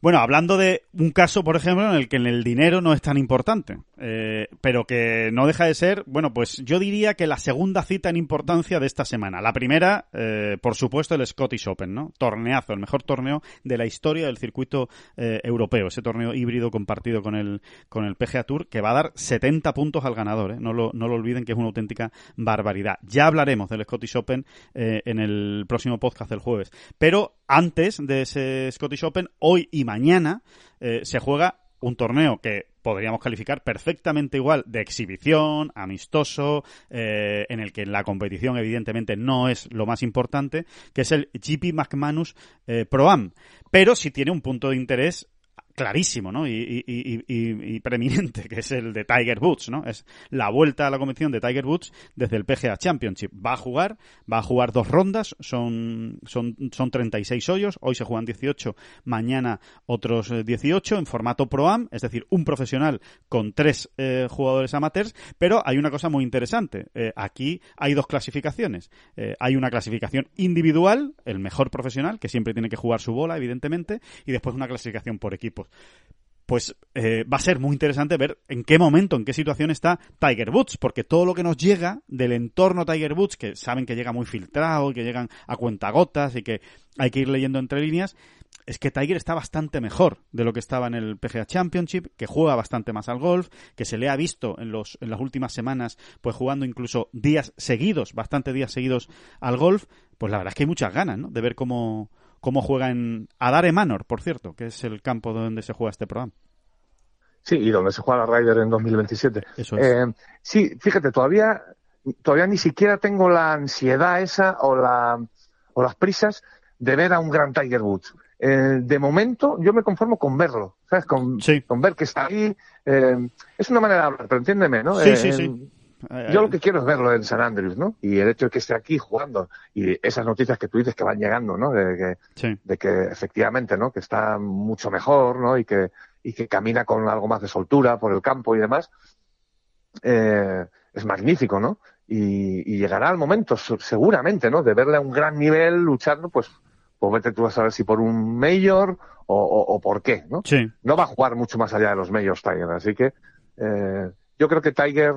Bueno, hablando de un caso, por ejemplo, en el que el dinero no es tan importante. Eh, pero que no deja de ser, bueno, pues yo diría que la segunda cita en importancia de esta semana. La primera, eh, por supuesto, el Scottish Open, ¿no? Torneazo, el mejor torneo de la historia del circuito eh, europeo, ese torneo híbrido compartido con el, con el PGA Tour, que va a dar 70 puntos al ganador, no, lo, no lo olviden que es una auténtica barbaridad. Ya hablaremos del Scottish Open en el próximo podcast del jueves. Pero antes de ese Scottish Open, hoy y mañana se juega un torneo que podríamos calificar perfectamente igual de exhibición, amistoso, eh, en el que la competición evidentemente no es lo más importante, que es el GP McManus eh, Pro Am. Pero sí tiene un punto de interés clarísimo, ¿no? Y, y, preeminente, que es el de Tiger Woods, ¿no? Es la vuelta a la competición de Tiger Woods desde el PGA Championship. Va a jugar, va a jugar dos rondas, son, son, son 36 hoyos, hoy se juegan 18, mañana otros 18 eh, en formato Pro-Am, es decir, un profesional con tres eh, jugadores amateurs, pero hay una cosa muy interesante. Eh, aquí hay dos clasificaciones. hay una clasificación individual, el mejor profesional, que siempre tiene que jugar su bola, evidentemente, y después una clasificación por equipos pues eh, va a ser muy interesante ver en qué momento, en qué situación está Tiger Woods, porque todo lo que nos llega del entorno Tiger Woods, que saben que llega muy filtrado, que llegan a cuentagotas y que hay que ir leyendo entre líneas, es que Tiger está bastante mejor de lo que estaba en el PGA Championship, que juega bastante más al golf, que se le ha visto en, los, en las últimas semanas, pues jugando incluso días seguidos, bastante días seguidos al golf, pues la verdad es que hay muchas ganas, ¿no? De ver cómo, cómo juega en Adare Manor, por cierto, que es el campo donde se juega este programa. Sí, y donde se juega la Ryder en 2027. Eso es. Eh, sí, fíjate, todavía, todavía ni siquiera tengo la ansiedad esa o, la, o las prisas de ver a un gran Tiger Woods. Eh, de momento, yo me conformo con verlo, ¿sabes? Con, con ver que está ahí. Eh, es una manera de hablar, pero entiéndeme, ¿no? Sí, sí, sí. Yo lo que quiero es verlo en San Andrews, ¿no? Y el hecho de que esté aquí jugando y esas noticias que tú dices que van llegando, ¿no? De que, de que efectivamente, ¿no? Que está mucho mejor, ¿no? Y que, y que camina con algo más de soltura por el campo y demás. Eh, es magnífico, ¿no? Y, llegará el momento, seguramente, ¿no? De verle a un gran nivel luchando, pues, pues vete tú a saber si por un mayor o, por qué, ¿no? Sí. No va a jugar mucho más allá de los majors Tiger, así que eh, yo creo que Tiger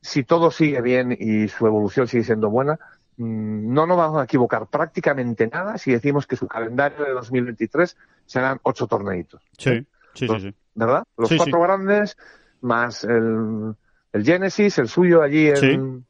si todo sigue bien y su evolución sigue siendo buena, mm, no nos vamos a equivocar prácticamente nada si decimos que su calendario de 2023 serán ocho torneitos. Sí, sí, sí, ¿Verdad? Los cuatro grandes, más el, el, Genesis, el suyo allí en,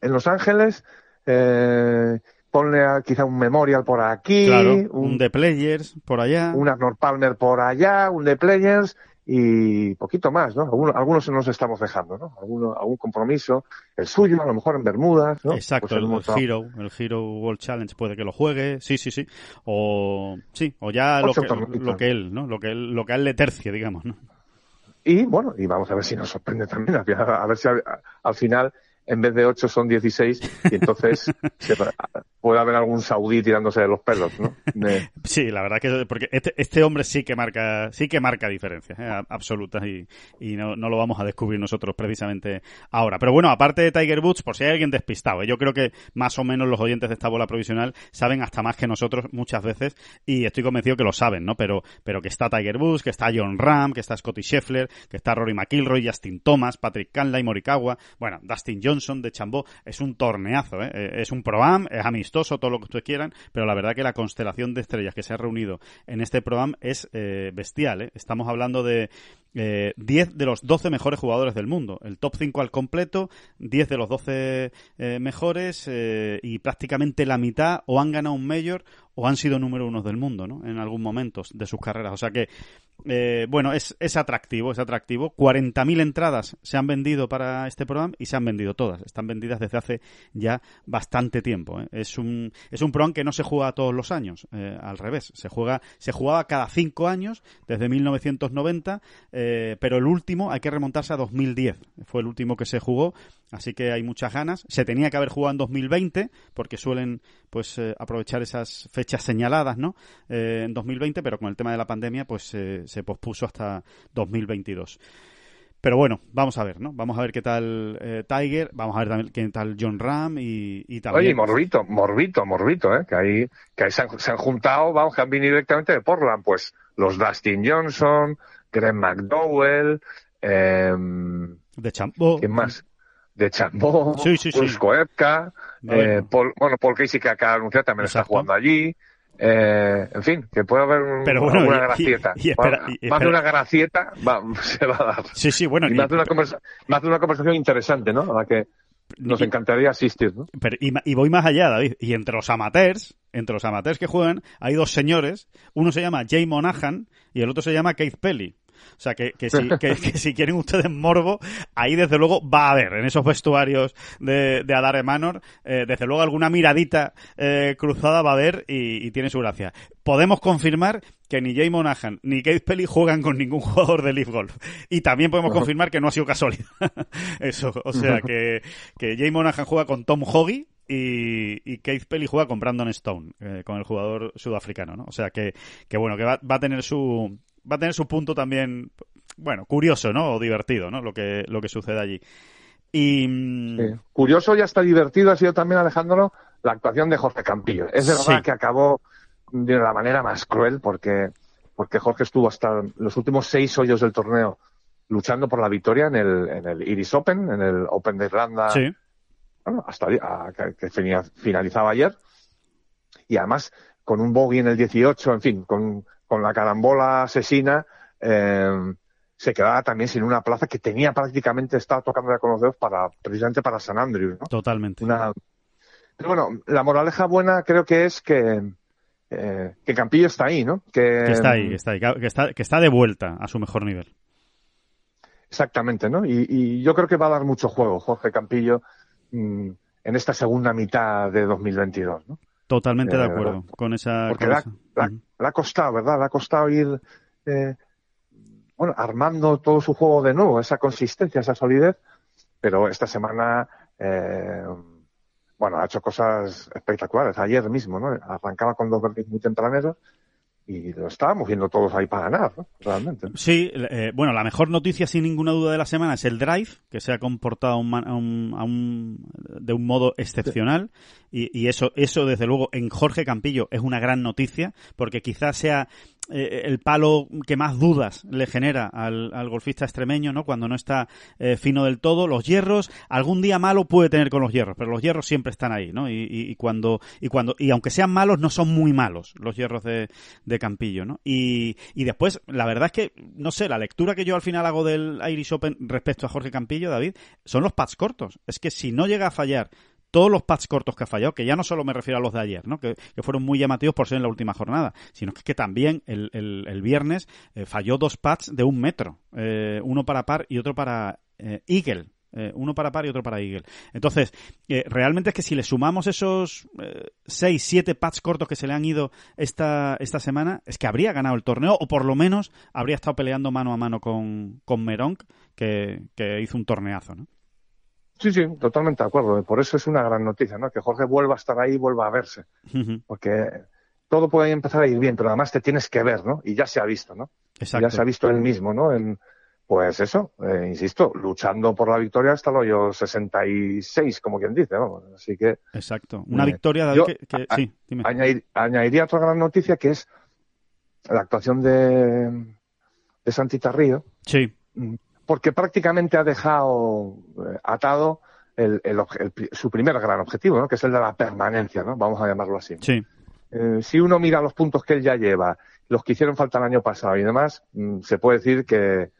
en Los Ángeles. Eh, ponle quizá un Memorial por aquí. un, un The Players por allá. Un Arnold Palmer por allá, un The Players y poquito más, ¿no? Algunos, algunos nos estamos dejando, ¿no? Alguno, algún compromiso, el suyo, a lo mejor en Bermudas, ¿no? Exacto, pues el, Hero, el Hero World Challenge puede que lo juegue, sí, sí, sí, o sí, o ya lo que, lo que, él, ¿no? Lo que él, lo que a él le tercie, digamos, ¿no? Y bueno, y vamos a ver si nos sorprende también, a, ver si al final en vez de 8 son 16 y entonces puede haber algún saudí tirándose de los pelos, ¿no? Sí, la verdad que porque este, este hombre sí que marca sí que marca diferencias ¿eh? absolutas y, y no, no, lo vamos a descubrir nosotros precisamente ahora. Pero bueno, aparte de Tiger Woods, por si hay alguien despistado, ¿eh? yo creo que más o menos los oyentes de esta bola provisional saben hasta más que nosotros muchas veces y estoy convencido que lo saben, ¿no? Pero, pero que está Tiger Woods, que está John Ram, que está Scotty Scheffler, que está Rory McIlroy, Justin Thomas, Patrick Canlay, Morikawa, bueno, Dustin Johnson son de Chambó es un torneazo, ¿eh? Eh, es un Pro-Am, es amistoso, todo lo que ustedes quieran, pero la verdad que la constelación de estrellas que se ha reunido en este Pro-Am es eh, bestial. Estamos hablando de 10 de los 12 mejores jugadores del mundo. El top 5 al completo, 10 de los 12 mejores y prácticamente la mitad o han ganado un Major o han sido número uno del mundo, ¿no? En algún momento de sus carreras. O sea que, eh, bueno, es, es atractivo, es atractivo. 40.000 entradas se han vendido para este programa y se han vendido todas. Están vendidas desde hace ya bastante tiempo. ¿eh? Es un es un programa que no se juega todos los años, eh, al revés. Se juega se jugaba cada cinco años desde 1990, pero el último hay que remontarse a 2010. Fue el último que se jugó, así que hay muchas ganas. Se tenía que haber jugado en 2020 porque suelen pues aprovechar esas fechas señaladas, ¿no? En 2020, pero con el tema de la pandemia, pues se pospuso hasta 2022. Pero bueno, vamos a ver, ¿no? Vamos a ver qué tal eh, Tiger, vamos a ver también qué tal John Ram y, y también... Oye, Morbito, Morbito, Morbito, ¿eh? Que ahí, que ahí se, han, juntado, vamos, que han venido directamente de Portland, pues los Dustin Johnson, Greg McDowell, Eh, de Chambó. ¿Quién más? De Chambó, Sí, eh, Paul- bueno, Paul Casey que acaba de anunciar también está jugando allí. Eh, en fin, que puede haber un, Pero bueno, y- gracieta. y- y espera- y más de una gracieta va, se va a dar. Sí, sí, bueno, Y más de, una conversa- más de una conversación interesante, ¿no? A la que nos encantaría asistir, ¿no? Pero, y voy más allá, David. Y entre los amateurs, entre los amateurs que juegan, hay dos señores. Uno se llama Jay Monahan y el otro se llama Keith Pelly. O sea, que, que, si, que, que si quieren ustedes morbo, ahí desde luego va a haber, en esos vestuarios de, de Adare Manor, eh, desde luego alguna miradita eh, cruzada va a haber y, y tiene su gracia. Podemos confirmar que ni Jay Monahan ni Keith Pelly juegan con ningún jugador de Leaf Golf. Y también podemos confirmar que no ha sido casualidad. Eso, o sea, que, que Jay Monahan juega con Tom Hoggy, y, y Keith Pelly juega con Brandon Stone, eh, con el jugador sudafricano, ¿no? O sea que, que bueno, que va, va a tener su va a tener su punto también, bueno, curioso, ¿no? O divertido, ¿no? Lo que, lo que sucede allí. Y mm, Sí. Curioso y hasta divertido ha sido también, Alejandro, la actuación de Jorge Campillo. Es verdad Sí. que acabó de la manera más cruel porque, porque Jorge estuvo hasta los últimos seis hoyos del torneo luchando por la victoria en el, en el Iris Open, en el Open de Irlanda, sí, bueno, hasta a- que, finalizaba ayer. Y además, con un bogey en el 18, en fin, con, con la carambola asesina, eh, se quedaba también sin una plaza que tenía prácticamente, estaba tocando ya con los dedos para, precisamente para San Andrews, ¿no? totalmente. Una... Pero bueno, la moraleja buena creo que es que, eh, que Campillo está ahí, ¿no? Que, Que está ahí, que está ahí, que está, que está de vuelta a su mejor nivel. Exactamente, ¿no? Y, y yo creo que va a dar mucho juego Jorge Campillo mm, en esta segunda mitad de 2022, ¿no? Totalmente de Eh, acuerdo con esa. Porque con esa- le ha- Ujú. le ha costado, ¿verdad? Le ha costado ir eh, bueno, armando todo su juego de nuevo, esa consistencia, esa solidez, pero esta semana, eh, bueno, ha hecho cosas espectaculares. Ayer mismo, ¿no? Arrancaba con dos verdes muy tempraneros y lo estábamos viendo todos ahí para ganar, ¿no? Realmente. Sí, eh, bueno, la mejor noticia sin ninguna duda de la semana es el Drive, que se ha comportado un a un- a un- de un modo excepcional y, y eso, eso desde luego en Jorge Campillo es una gran noticia porque quizás sea eh, el palo que más dudas le genera al, al golfista extremeño, ¿no? Cuando no está eh, fino del todo. Los hierros, algún día malo puede tener con los hierros, pero los hierros siempre están ahí, ¿no? Y, cuando, y cuando, y aunque sean malos, no son muy malos los hierros de, de Campillo, ¿no? Y, y después, la verdad es que, no sé, la lectura que yo al final hago del Irish Open respecto a Jorge Campillo, David, son los pads cortos. Es que si no llega a fallar todos los pads cortos que ha fallado, que ya no solo me refiero a los de ayer, ¿no? que, fueron muy llamativos por ser en la última jornada, sino que, también el, el- viernes eh, falló dos pads de un metro, eh, uno para par y otro para eh, Eagle. Eh, uno para par y otro para Eagle. Entonces, eh, realmente es que si le sumamos esos eh, seis, siete pads cortos que se le han ido esta, esta semana, es que habría ganado el torneo, o por lo menos habría estado peleando mano a mano con, con Meronk, que, que hizo un torneazo, ¿no? Sí, sí, totalmente de acuerdo. Por eso es una gran noticia, ¿no? Que Jorge vuelva a estar ahí, vuelva a verse. Porque todo puede empezar a ir bien, pero además te tienes que ver, ¿no? Y ya se ha visto, ¿no? Exacto. Ya se ha visto él mismo, ¿no? En, pues eso, eh, insisto, luchando por la victoria hasta el hoyo 66, como quien dice, vamos. Así que Exacto. Una Eh, victoria, yo- que, que- a- sí, dime. añadir- añadiría otra gran noticia que es la actuación de, de Santita Río, Sí, porque prácticamente ha dejado eh, atado el, el su primer gran objetivo, ¿no? que es el de la permanencia, ¿no? vamos a llamarlo así. sí. Eh, si uno mira los puntos que él ya lleva, los que hicieron falta el año pasado y demás, mm, se puede decir que,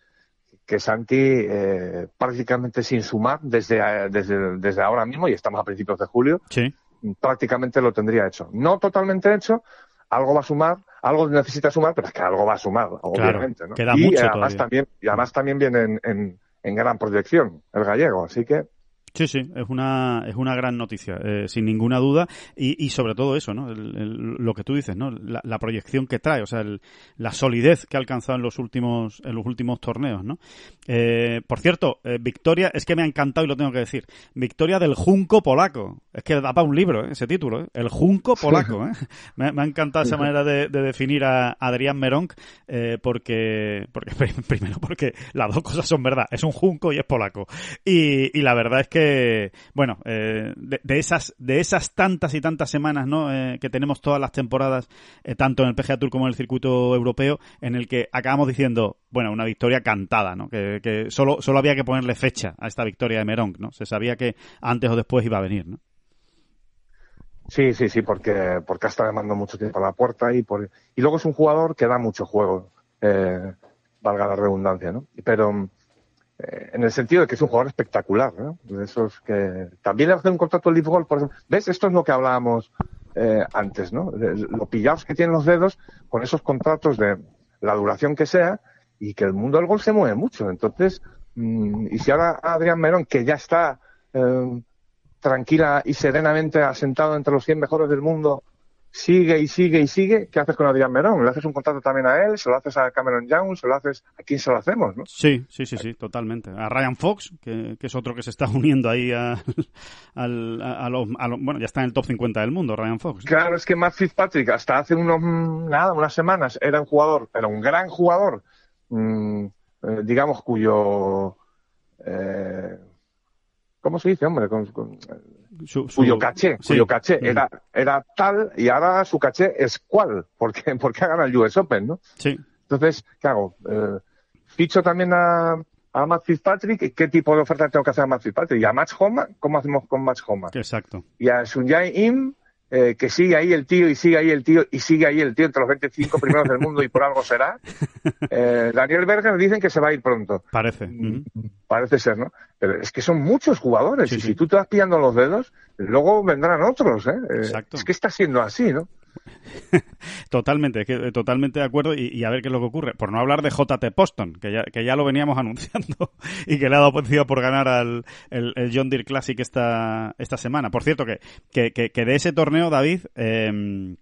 que Santi eh, prácticamente sin sumar desde, desde, desde ahora mismo, y estamos a principios de julio, Sí, prácticamente lo tendría hecho. No totalmente hecho, algo va a sumar, algo necesita sumar, pero es que algo va a sumar, obviamente. ¿no? queda y mucho además todavía. también, y además también viene en, en, en gran proyección el gallego, así que sí, sí, es una, es una gran noticia, eh, sin ninguna duda, y, y sobre todo eso, ¿no? El- el- lo que tú dices, ¿no? La, la proyección que trae, o sea, el- la solidez que ha alcanzado en los últimos, en los últimos torneos, ¿no? Eh, por cierto, eh, victoria, es que me ha encantado y lo tengo que decir, victoria del Junco polaco, Es que da para un libro, ¿eh? ese título, ¿eh? El junco polaco. ¿eh? me, ha encantado esa manera de, definir a Adrián Meronk, eh, porque, porque, primero, porque las dos cosas son verdad. Es un junco y es polaco. Y, y la verdad es que, bueno, eh, de, de, esas, de esas tantas y tantas semanas ¿no? Eh, que tenemos todas las temporadas, tanto en el PGA Tour como en el circuito europeo, en el que acabamos diciendo, bueno, una victoria cantada, ¿no? Que, que solo, solo había que ponerle fecha a esta victoria de Meronk, ¿no? Se sabía que antes o después iba a venir, ¿no? Sí, sí, sí, porque, porque ha estado llamando mucho tiempo a la puerta y, por, y luego es un jugador que da mucho juego, eh, valga la redundancia, ¿no? Pero eh, en el sentido de que es un jugador espectacular, ¿no? De esos que también le hace un contrato el Leaf por ejemplo. ¿Ves? Esto es lo que hablábamos eh, antes, ¿no? lo pillados que tienen los dedos con esos contratos de la duración que sea y que el mundo del gol se mueve mucho. Entonces, mm, y si ahora Adrián Merón, que ya está eh, tranquila y serenamente asentado entre los 100 mejores del mundo, sigue y sigue y sigue, ¿qué haces con Adrián Merón? ¿Le haces un contrato también a él? ¿Se lo haces a Cameron Young? ¿Se lo haces a quién se lo hacemos? ¿no? Sí, sí, sí, sí, totalmente. A Ryan Fox, que, es otro que se está uniendo ahí a, al, a, los, Bueno, ya está en el top 50 del mundo, Ryan Fox. Claro, es que Matt Fitzpatrick hasta hace unos, nada, unas semanas era un jugador, era un gran jugador, mmm, digamos, cuyo... Eh, ¿Cómo se dice, hombre? Con, cuyo caché, cuyo caché mm. era, era tal y ahora su caché es cual, porque, porque ha ganado el US Open, ¿no? Sí. Entonces, ¿qué hago? Eh, ficho también a, a Matt Fitzpatrick, ¿qué tipo de oferta tengo que hacer a Matt Fitzpatrick? ¿Y a Match Homa? ¿Cómo hacemos con Match Homa? Exacto. Y a Sunjay Im, eh, que sigue ahí el tío y sigue ahí el tío y sigue ahí el tío entre los 25 primeros del mundo y por algo será. Eh, Daniel Berger dicen que se va a ir pronto. Parece. Mm, parece ser, ¿no? Pero es que son muchos jugadores y si tú te vas pillando los dedos, luego vendrán otros, ¿eh? eh Exacto. Es que está siendo así, ¿no? totalmente, que, totalmente de acuerdo y, a ver qué es lo que ocurre. Por no hablar de JT Poston, que ya, que ya lo veníamos anunciando y que le ha dado por ganar al el, John Deere Classic esta, esta semana. Por cierto, que, que, que de ese torneo, David, eh,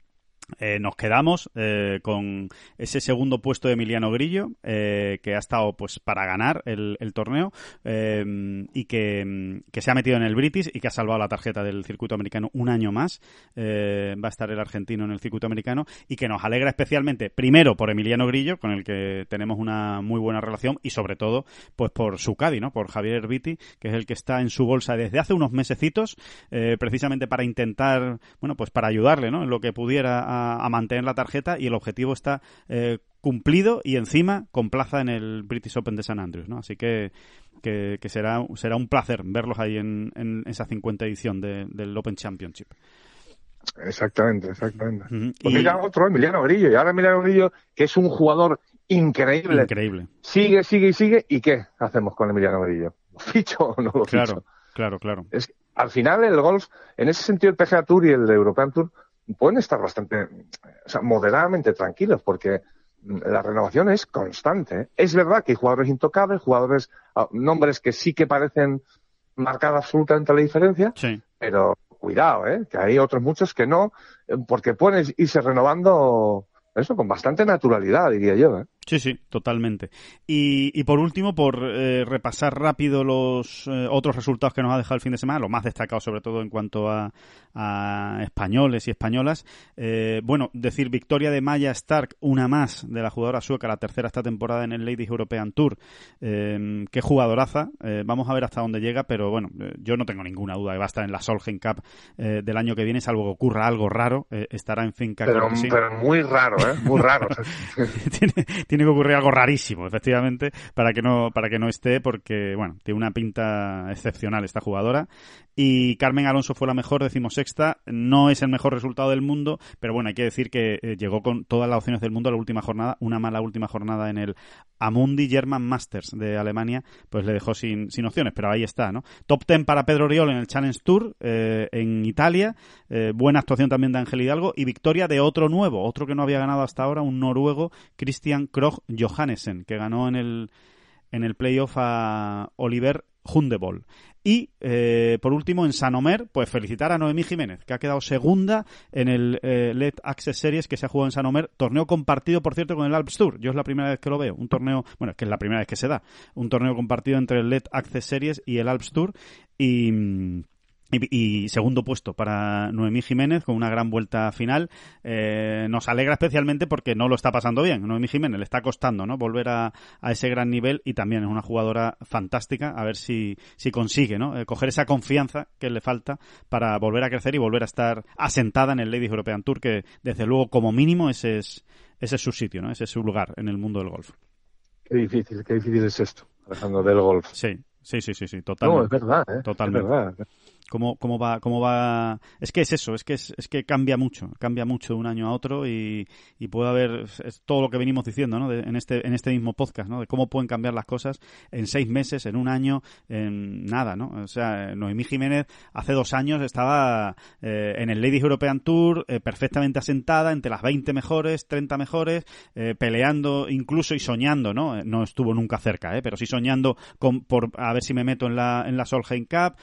eh, nos quedamos eh, con ese segundo puesto de Emiliano Grillo, eh, que ha estado pues para ganar el, torneo y que, se ha metido en el British y que ha salvado la tarjeta del circuito americano un año más. va a estar el argentino en el circuito americano y que nos alegra especialmente, primero por Emiliano Grillo, con el que tenemos una muy buena relación, y sobre todo pues por su Cadi, ¿no? por Javier Herbiti, que es el que está en su bolsa desde hace unos mesecitos, precisamente para intentar, bueno, pues para ayudarle ¿no? en lo que pudiera a, mantener la tarjeta y el objetivo está eh, cumplido y encima con plaza en el British Open de San Andrews, ¿no? Así que, que, será, será un placer verlos ahí en, en esa 50 edición del Open Championship. Exactamente, exactamente. y ya otro, Emiliano Grillo, y ahora Emiliano Grillo, que es un jugador increíble. Increíble. Sigue, sigue y sigue, ¿y qué hacemos con Emiliano Grillo? ¿Lo ficho o no lo ficho? Claro, claro, claro. Es, al final el golf, en ese sentido el PGA Tour y el European Tour pueden estar bastante, o sea, moderadamente tranquilos porque la renovación es constante. Es verdad que hay jugadores intocables, jugadores, ah, nombres que sí que parecen marcar absolutamente la diferencia, pero cuidado, ¿eh? que hay otros muchos que no, eh, porque pueden irse renovando eso con bastante naturalidad, diría yo. ¿eh? Sí, sí, totalmente. Y, y por último, por eh, repasar rápido los eh, otros resultados que nos ha dejado el fin de semana, lo más destacado sobre todo en cuanto a, a españoles y españolas. Eh, bueno, decir victoria de Maya Stark, una más de la jugadora sueca, la tercera esta temporada en el Ladies European Tour. qué jugadoraza. vamos a ver hasta dónde llega, pero bueno, yo no tengo ninguna duda que va a estar en la Solheim Cup del año que viene, salvo que ocurra algo raro. estará en Finca. Pero, pero muy raro, ¿eh? Muy raro. tiene tiene que ocurrir algo rarísimo, efectivamente, para que no, para que no esté, porque, bueno, tiene una pinta excepcional esta jugadora. Y Carmen Alonso fue la mejor, decimosexta. No es el mejor resultado del mundo, pero bueno, hay que decir que eh, llegó con todas las opciones del mundo a la última jornada. Una mala última jornada en el Amundi German Masters de Alemania, pues le dejó sin, sin opciones, pero ahí está, ¿no? Top ten para Pedro Oriol en el Challenge Tour eh, en Italia. Eh, buena actuación también de Ángel Hidalgo y victoria de otro nuevo, otro que no había ganado hasta ahora, un noruego, Christian Krog Johannesen, que ganó en el, en el playoff a Oliver Hundebol. Y eh, por último, en Sanomer, pues felicitar a Noemí Jiménez, que ha quedado segunda en el eh, LED Access Series que se ha jugado en Sanomer. Torneo compartido, por cierto, con el Alps Tour. Yo es la primera vez que lo veo. Un torneo, bueno, es que es la primera vez que se da. Un torneo compartido entre el LED Access Series y el Alps Tour. Y. y, segundo puesto para Noemí Jiménez con una gran vuelta final. Eh, nos alegra especialmente porque no lo está pasando bien. Noemí Jiménez le está costando ¿no? volver a, ese gran nivel y también es una jugadora fantástica. A ver si, si consigue ¿no? Eh, coger esa confianza que le falta para volver a crecer y volver a estar asentada en el Ladies European Tour, que desde luego, como mínimo, ese es, ese es su sitio, ¿no? ese es su lugar en el mundo del golf. Qué difícil, qué difícil es esto, Alejandro, del golf. Sí, sí, sí, sí, sí totalmente. No, es verdad, ¿eh? Totalmente. Es verdad cómo, cómo va, cómo va, es que es eso, es que es, es que cambia mucho, cambia mucho de un año a otro y, y puede haber, es todo lo que venimos diciendo, ¿no? en este, en este mismo podcast, ¿no? De cómo pueden cambiar las cosas en seis meses, en un año, en nada, ¿no? O sea, Noemí Jiménez hace dos años estaba eh, en el Ladies European Tour eh, perfectamente asentada entre las 20 mejores, 30 mejores, eh, peleando incluso y soñando, ¿no? No estuvo nunca cerca, ¿eh? Pero sí soñando con, por a ver si me meto en la, en la Solheim Cup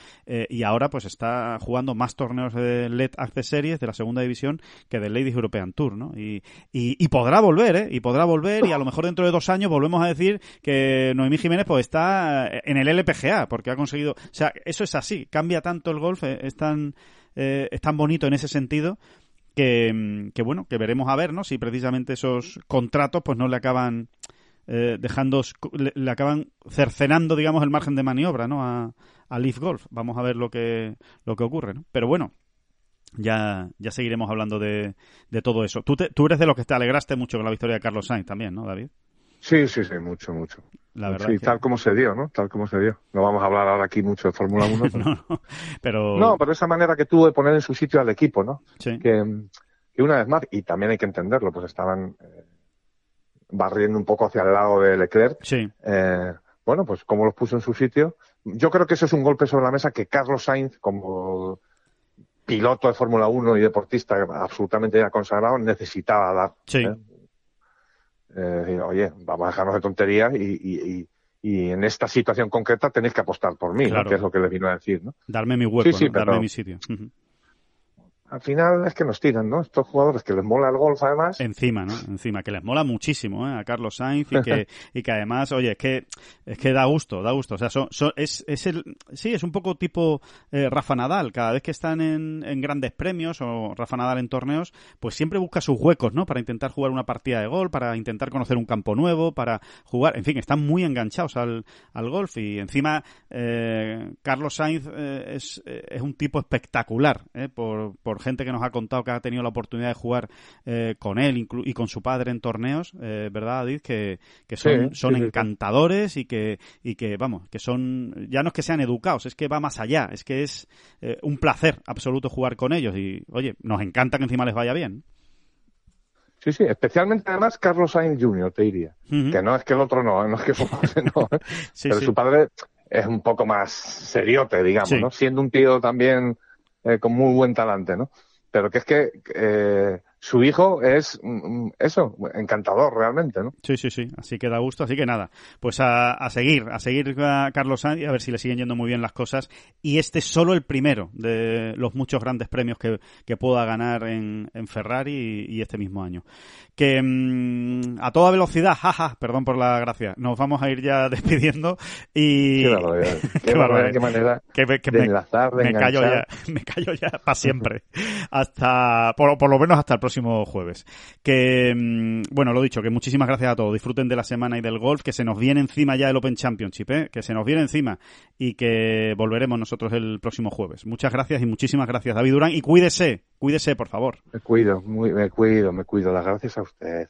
y ahora pues está jugando más torneos de LED Access Series de la segunda división que del Ladies European Tour, ¿no? Y, y, podrá volver, ¿eh? Y podrá volver y a lo mejor dentro de dos años volvemos a decir que Noemí Jiménez pues está en el LPGA porque ha conseguido, o sea, eso es así, cambia tanto el golf, eh, es tan, eh, es tan bonito en ese sentido que, que, bueno, que veremos a ver, ¿no? Si precisamente esos contratos pues no le acaban eh, dejando, le, acaban cercenando, digamos, el margen de maniobra, ¿no? A, a Leaf Golf. Vamos a ver lo que, lo que ocurre, ¿no? Pero bueno, ya, ya seguiremos hablando de, de todo eso. Tú, tú eres de los que te alegraste mucho con la victoria de Carlos Sainz también, ¿no, David? Sí, sí, sí, mucho, mucho. La verdad sí, tal como se dio, ¿no? Tal como se dio. No vamos a hablar ahora aquí mucho de Fórmula 1. Pero... no, pero... No, pero esa manera que tuvo de poner en su sitio al equipo, ¿no? Sí. Que, una vez más, y también hay que entenderlo, pues estaban eh, barriendo un poco hacia el lado de Leclerc. Sí. Eh, bueno, pues como los puso en su sitio. Yo creo que ese es un golpe sobre la mesa que Carlos Sainz, como piloto de Fórmula 1 y deportista absolutamente ya consagrado, necesitaba dar. Sí. ¿eh? Eh, oye, vamos a dejarnos de tonterías y, en esta situación concreta tenéis que apostar por mí, que es lo que le vino a decir. ¿no? Darme mi hueco, darme mi sitio al final es que nos tiran, ¿no? Estos jugadores que les mola el golf, además. Encima, ¿no? Encima, que les mola muchísimo, ¿eh? A Carlos Sainz y que, y que además, oye, es que, es que da gusto, da gusto. O sea, son, es, es el, sí, es un poco tipo eh, Rafa Nadal. Cada vez que están en, en grandes premios o Rafa Nadal en torneos, pues siempre busca sus huecos, ¿no? Para intentar jugar una partida de golf, para intentar conocer un campo nuevo, para jugar, en fin, están muy enganchados al, al golf y encima, eh, Carlos Sainz eh, es, es un tipo espectacular, ¿eh? Por, por gente que nos ha contado que ha tenido la oportunidad de jugar eh, con él y con su padre en torneos, eh, ¿verdad, David? Que, son, son encantadores y que, y que, vamos, que son, ya no es que sean educados, es que va más allá, es que es eh, un placer absoluto jugar con ellos y, oye, nos encanta que encima les vaya bien. Sí, sí, especialmente además Carlos Sainz Jr., te diría. Que no es que el otro no, no es que no. pero su padre es un poco más seriote, digamos, ¿no? Siendo un tío también eh, con muy buen talante, ¿no? Pero que es que eh, su hijo es mm, mm, eso, encantador realmente, ¿no? Sí, sí, sí, así que da gusto, así que nada, pues a, a seguir, a seguir a Carlos Sainz y a ver si le siguen yendo muy bien las cosas. Y este es solo el primero de los muchos grandes premios que, que pueda ganar en, en Ferrari y, este mismo año. Que mm, a toda velocidad, jaja, perdón por la gracia, nos vamos a ir ya despidiendo y... Qué barbaridad, qué, barbaridad, qué manera que, que de enlazar, de me callo ya, me callo ya para siempre, hasta, por, por lo menos hasta el próximo jueves. Que, mm, bueno, lo dicho, que muchísimas gracias a todos. Disfruten de la semana y del golf, que se nos viene encima ya el Open Championship, ¿eh? que se nos viene encima y que volveremos nosotros el próximo jueves. Muchas gracias y muchísimas gracias, David Durán. Y cuídese, cuídese, por favor. Me cuido, me cuido, me cuido. Las gracias a usted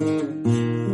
Thank you.